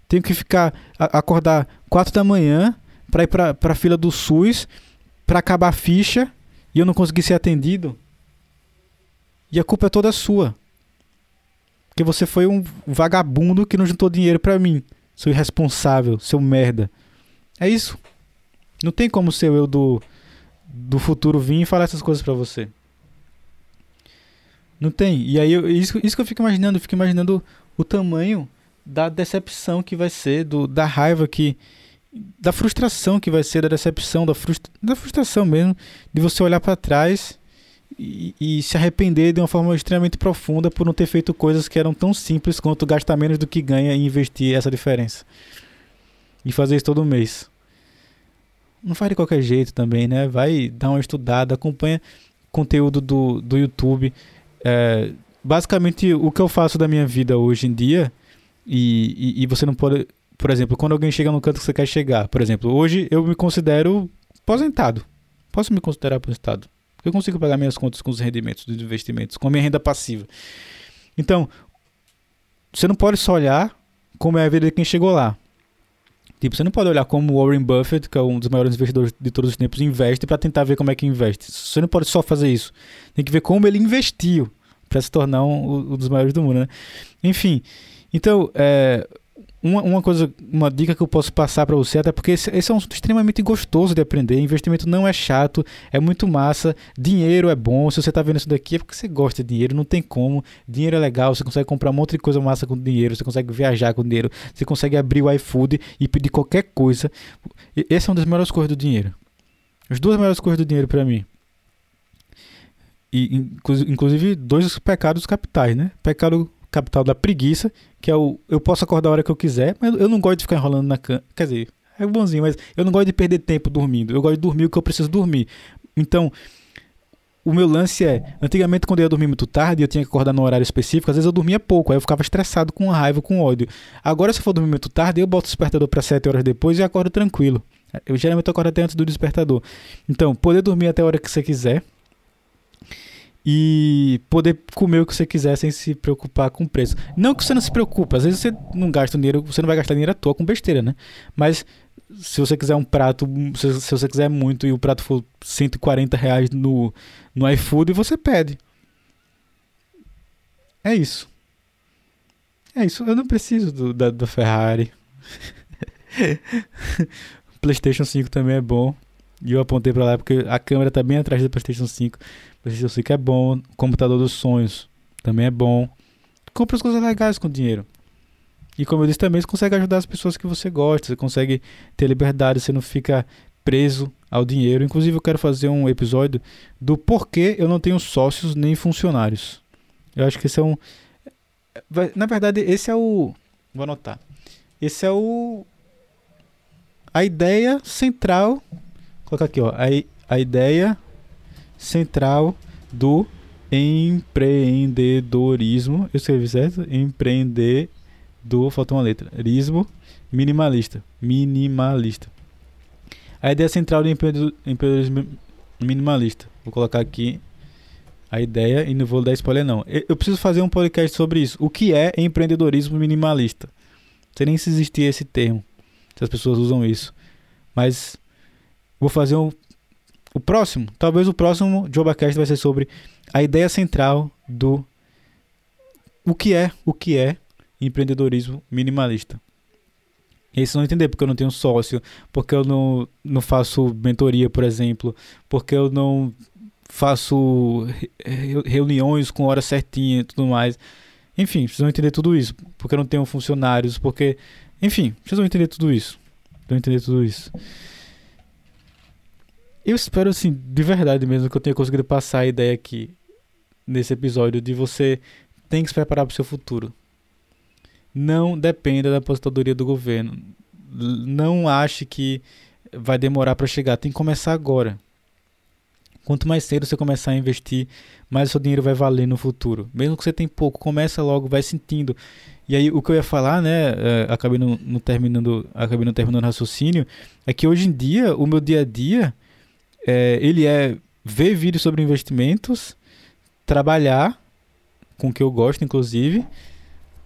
Tenho que ficar, a, acordar 4 da manhã para ir para a fila do SUS, para acabar a ficha e eu não consegui ser atendido. E a culpa é toda sua. Porque você foi um vagabundo que não juntou dinheiro para mim. Seu irresponsável, seu merda. É isso. Não tem como ser eu do, do futuro vir e falar essas coisas para você. Não tem. E aí, eu, isso, isso que eu fico imaginando, eu fico imaginando o tamanho da decepção que vai ser, do, da raiva que. da frustração que vai ser, da decepção, da, frustra, da frustração mesmo, de você olhar para trás e, e, se arrepender de uma forma extremamente profunda por não ter feito coisas que eram tão simples quanto gastar menos do que ganha e investir essa diferença. E fazer isso todo mês. Não faz de qualquer jeito também, né? Vai dar uma estudada, acompanha conteúdo do, do YouTube. É, basicamente, o que eu faço da minha vida hoje em dia, e, e, e, você não pode. Por exemplo, quando alguém chega no canto que você quer chegar, por exemplo, hoje eu me considero aposentado. Posso me considerar aposentado. Eu consigo pagar minhas contas com os rendimentos dos investimentos, com a minha renda passiva. Então, você não pode só olhar como é a vida de quem chegou lá. Tipo, você não pode olhar como Warren Buffett, que é um dos maiores investidores de todos os tempos, investe para tentar ver como é que investe. Você não pode só fazer isso. Tem que ver como ele investiu para se tornar um, um, dos maiores do mundo, né? Enfim, então, é, uma, uma coisa, uma dica que eu posso passar para você, até porque esse, esse, é um assunto extremamente gostoso de aprender. Investimento não é chato, é muito massa. Dinheiro é bom. Se você está vendo isso daqui é porque você gosta de dinheiro, não tem como. Dinheiro é legal, você consegue comprar um monte de coisa massa com dinheiro, você consegue viajar com dinheiro, você consegue abrir o iFood e pedir qualquer coisa. Essa é uma das melhores coisas do dinheiro. As duas melhores coisas do dinheiro para mim. E, inclusive, dois pecados capitais, né? Pecado capital da preguiça, que é o eu posso acordar a hora que eu quiser, mas eu não gosto de ficar enrolando na cama. Quer dizer, é bonzinho, mas eu não gosto de perder tempo dormindo. Eu gosto de dormir o que eu preciso dormir. Então, o meu lance é, antigamente quando eu ia dormir muito tarde, eu tinha que acordar no horário específico, às vezes eu dormia pouco, aí eu ficava estressado, com raiva, com ódio. Agora se eu for dormir muito tarde, eu boto o despertador para 7 horas depois e acordo tranquilo. Eu geralmente acordo até antes do despertador. Então, poder dormir até a hora que você quiser e poder comer o que você quiser sem se preocupar com o preço. Não que você não se preocupe, às vezes você não gasta dinheiro, você não vai gastar dinheiro à toa com besteira, né? Mas se você quiser um prato, se, se você quiser muito e o prato for 140 reais no, no iFood, você pede. É isso. É isso. Eu não preciso do, da, da Ferrari. PlayStation 5 também é bom. E eu apontei para lá porque a câmera tá bem atrás do PlayStation 5. PlayStation 5 é bom. Computador dos sonhos também é bom. Compre as coisas legais com dinheiro. E como eu disse também, você consegue ajudar as pessoas que você gosta, você consegue ter liberdade, você não fica preso ao dinheiro. Inclusive, eu quero fazer um episódio do porquê eu não tenho sócios nem funcionários. Eu acho que esse é um. Na verdade, esse é o. Vou anotar. Esse é o. A ideia central. Vou colocar aqui, ó. A, a ideia central do empreendedorismo. Eu escrevi certo? Empreender do. Faltou uma letra. Rismo minimalista. Minimalista. A ideia central do empreendedorismo minimalista. Vou colocar aqui a ideia e não vou dar spoiler não. Eu preciso fazer um podcast sobre isso. O que é empreendedorismo minimalista? Não sei nem se existia esse termo. Se as pessoas usam isso. Mas vou fazer um. O próximo, talvez o próximo Jobacast vai ser sobre a ideia central do o que é, o que é empreendedorismo minimalista. E vocês vão entender porque eu não tenho sócio, porque eu não, não faço mentoria, por exemplo, porque eu não faço reuniões com hora certinha e tudo mais. Enfim, vocês vão entender tudo isso. Porque eu não tenho funcionários, porque. Enfim, vocês vão entender tudo isso. Vão entender tudo isso. Eu espero, assim, de verdade mesmo, que eu tenha conseguido passar a ideia aqui nesse episódio de você tem que se preparar para o seu futuro não dependa da aposentadoria do governo. Não ache que vai demorar para chegar, tem que começar agora. Quanto mais cedo você começar a investir, mais o seu dinheiro vai valer no futuro. Mesmo que você tenha pouco, começa logo, vai sentindo. E aí o que eu ia falar, né, é, acabei não, não, terminando, acabei não terminando o raciocínio, é que hoje em dia o meu dia a dia é, ele é ver vídeos sobre investimentos, trabalhar com o que eu gosto, inclusive,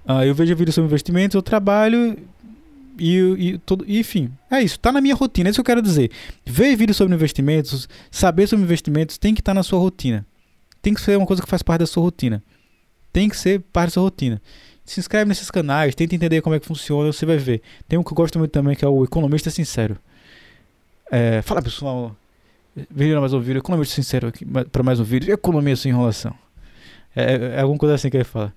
Uh, eu vejo vídeos sobre investimentos, eu trabalho e, e enfim, é isso. Tá na minha rotina, é isso que eu quero dizer. Ver vídeos sobre investimentos, saber sobre investimentos, tem que estar tá na sua rotina. Tem que ser uma coisa que faz parte da sua rotina. Tem que ser parte da sua rotina. Se inscreve nesses canais, tenta entender como é que funciona, você vai ver. Tem um que eu gosto muito também, que é o Economista Sincero. É, fala pessoal, veja mais um vídeo, Economista Sincero para mais um vídeo, Economia sem enrolação. É, é alguma coisa assim que ele fala.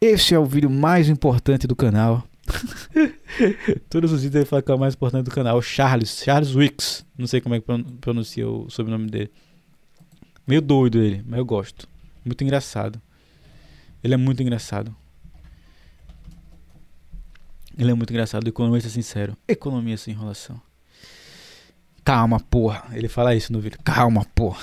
Este é o vídeo mais importante do canal. Todos os vídeos ele fala que é o mais importante do canal. Charles, Charles Wicks. Não sei como é que pronuncia o sobrenome dele. Meio doido ele, mas eu gosto. Muito engraçado. Ele é muito engraçado. Ele é muito engraçado. Economista sincero. Economia sem enrolação. Calma, porra. Ele fala isso no vídeo. Calma, porra.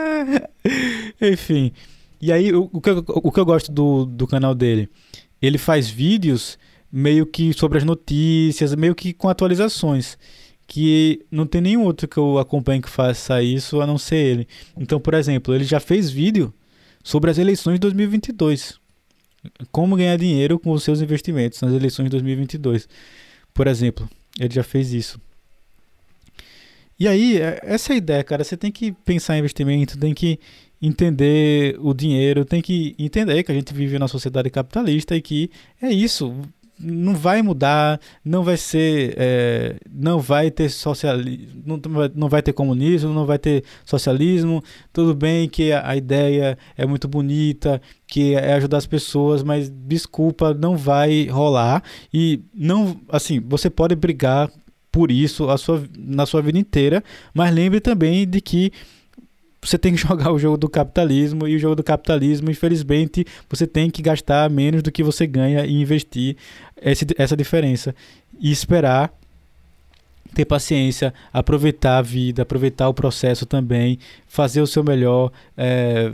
Enfim. E aí, o, que, eu, o que eu gosto do, do canal dele? Ele faz vídeos meio que sobre as notícias, meio que com atualizações. Que não tem nenhum outro que eu acompanhe que faça isso a não ser ele. Então, por exemplo, ele já fez vídeo sobre as eleições de 2022. Como ganhar dinheiro com os seus investimentos nas eleições de 2022. Por exemplo, ele já fez isso. E aí, é, essa é a ideia, cara. Você tem que pensar em investimento, tem que entender o dinheiro, tem que entender que a gente vive na sociedade capitalista e que é isso. Não vai mudar, não vai ser, é, não vai ter socialismo, não, não vai ter comunismo, não vai ter socialismo. Tudo bem que a, a ideia é muito bonita, que é ajudar as pessoas, mas desculpa, não vai rolar. E não, assim, você pode brigar por isso a sua, na sua vida inteira, mas lembre também de que você tem que jogar o jogo do capitalismo e o jogo do capitalismo, infelizmente, você tem que gastar menos do que você ganha e investir esse, essa diferença e esperar ter paciência, aproveitar a vida, aproveitar o processo também, fazer o seu melhor. É...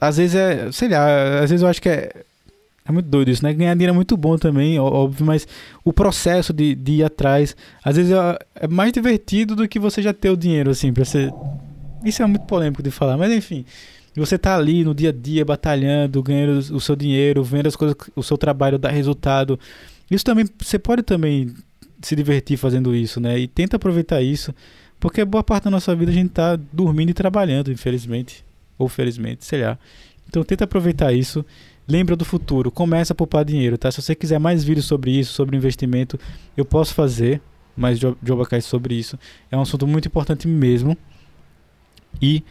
Às vezes é, sei lá, às vezes eu acho que é, é muito doido isso, né? Ganhar dinheiro é muito bom também, óbvio, mas o processo de, de ir atrás, às vezes é, é mais divertido do que você já ter o dinheiro, assim, pra você. Isso é muito polêmico de falar, mas enfim. Você tá ali no dia a dia batalhando, ganhando o seu dinheiro, vendo as coisas, o seu trabalho dar resultado. Isso também, você pode também se divertir fazendo isso, né? E tenta aproveitar isso, porque boa parte da nossa vida a gente tá dormindo e trabalhando, infelizmente, ou felizmente, sei lá. Então tenta aproveitar isso. Lembra do futuro, começa a poupar dinheiro, tá? Se você quiser mais vídeos sobre isso, sobre investimento, eu posso fazer mais Jobacast sobre isso. É um assunto muito importante mesmo. E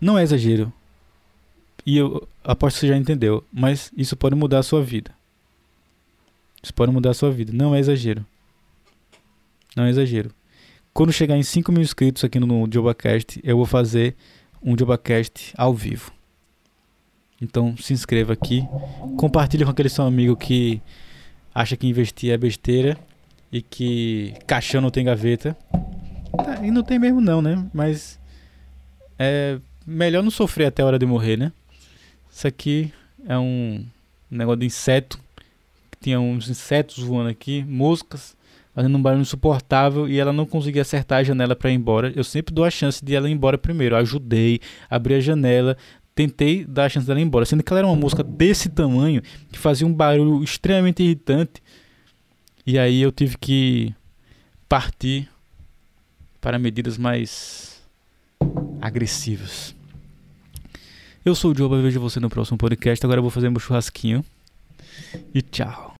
não é exagero. E eu aposto que você já entendeu, mas isso pode mudar a sua vida. Isso pode mudar a sua vida, não é exagero. Não é exagero. Quando chegar em 5 mil inscritos aqui no Jobacast, eu vou fazer um Jobacast ao vivo. Então se inscreva aqui. Compartilhe com aquele seu amigo que acha que investir é besteira e que caixão não tem gaveta. Tá, e não tem mesmo não, né? Mas é melhor não sofrer até a hora de morrer, né? Isso aqui é um negócio de inseto. Tinha uns insetos voando aqui, moscas fazendo um barulho insuportável e ela não conseguia acertar a janela para ir embora. Eu sempre dou a chance de ela ir embora primeiro. Eu ajudei, abri a janela, tentei dar a chance dela ir embora, sendo que ela era uma mosca desse tamanho que fazia um barulho extremamente irritante. E aí eu tive que partir para medidas mais agressivas. Eu sou o Diogo, vejo você no próximo podcast. Agora eu vou fazer meu churrasquinho. E tchau.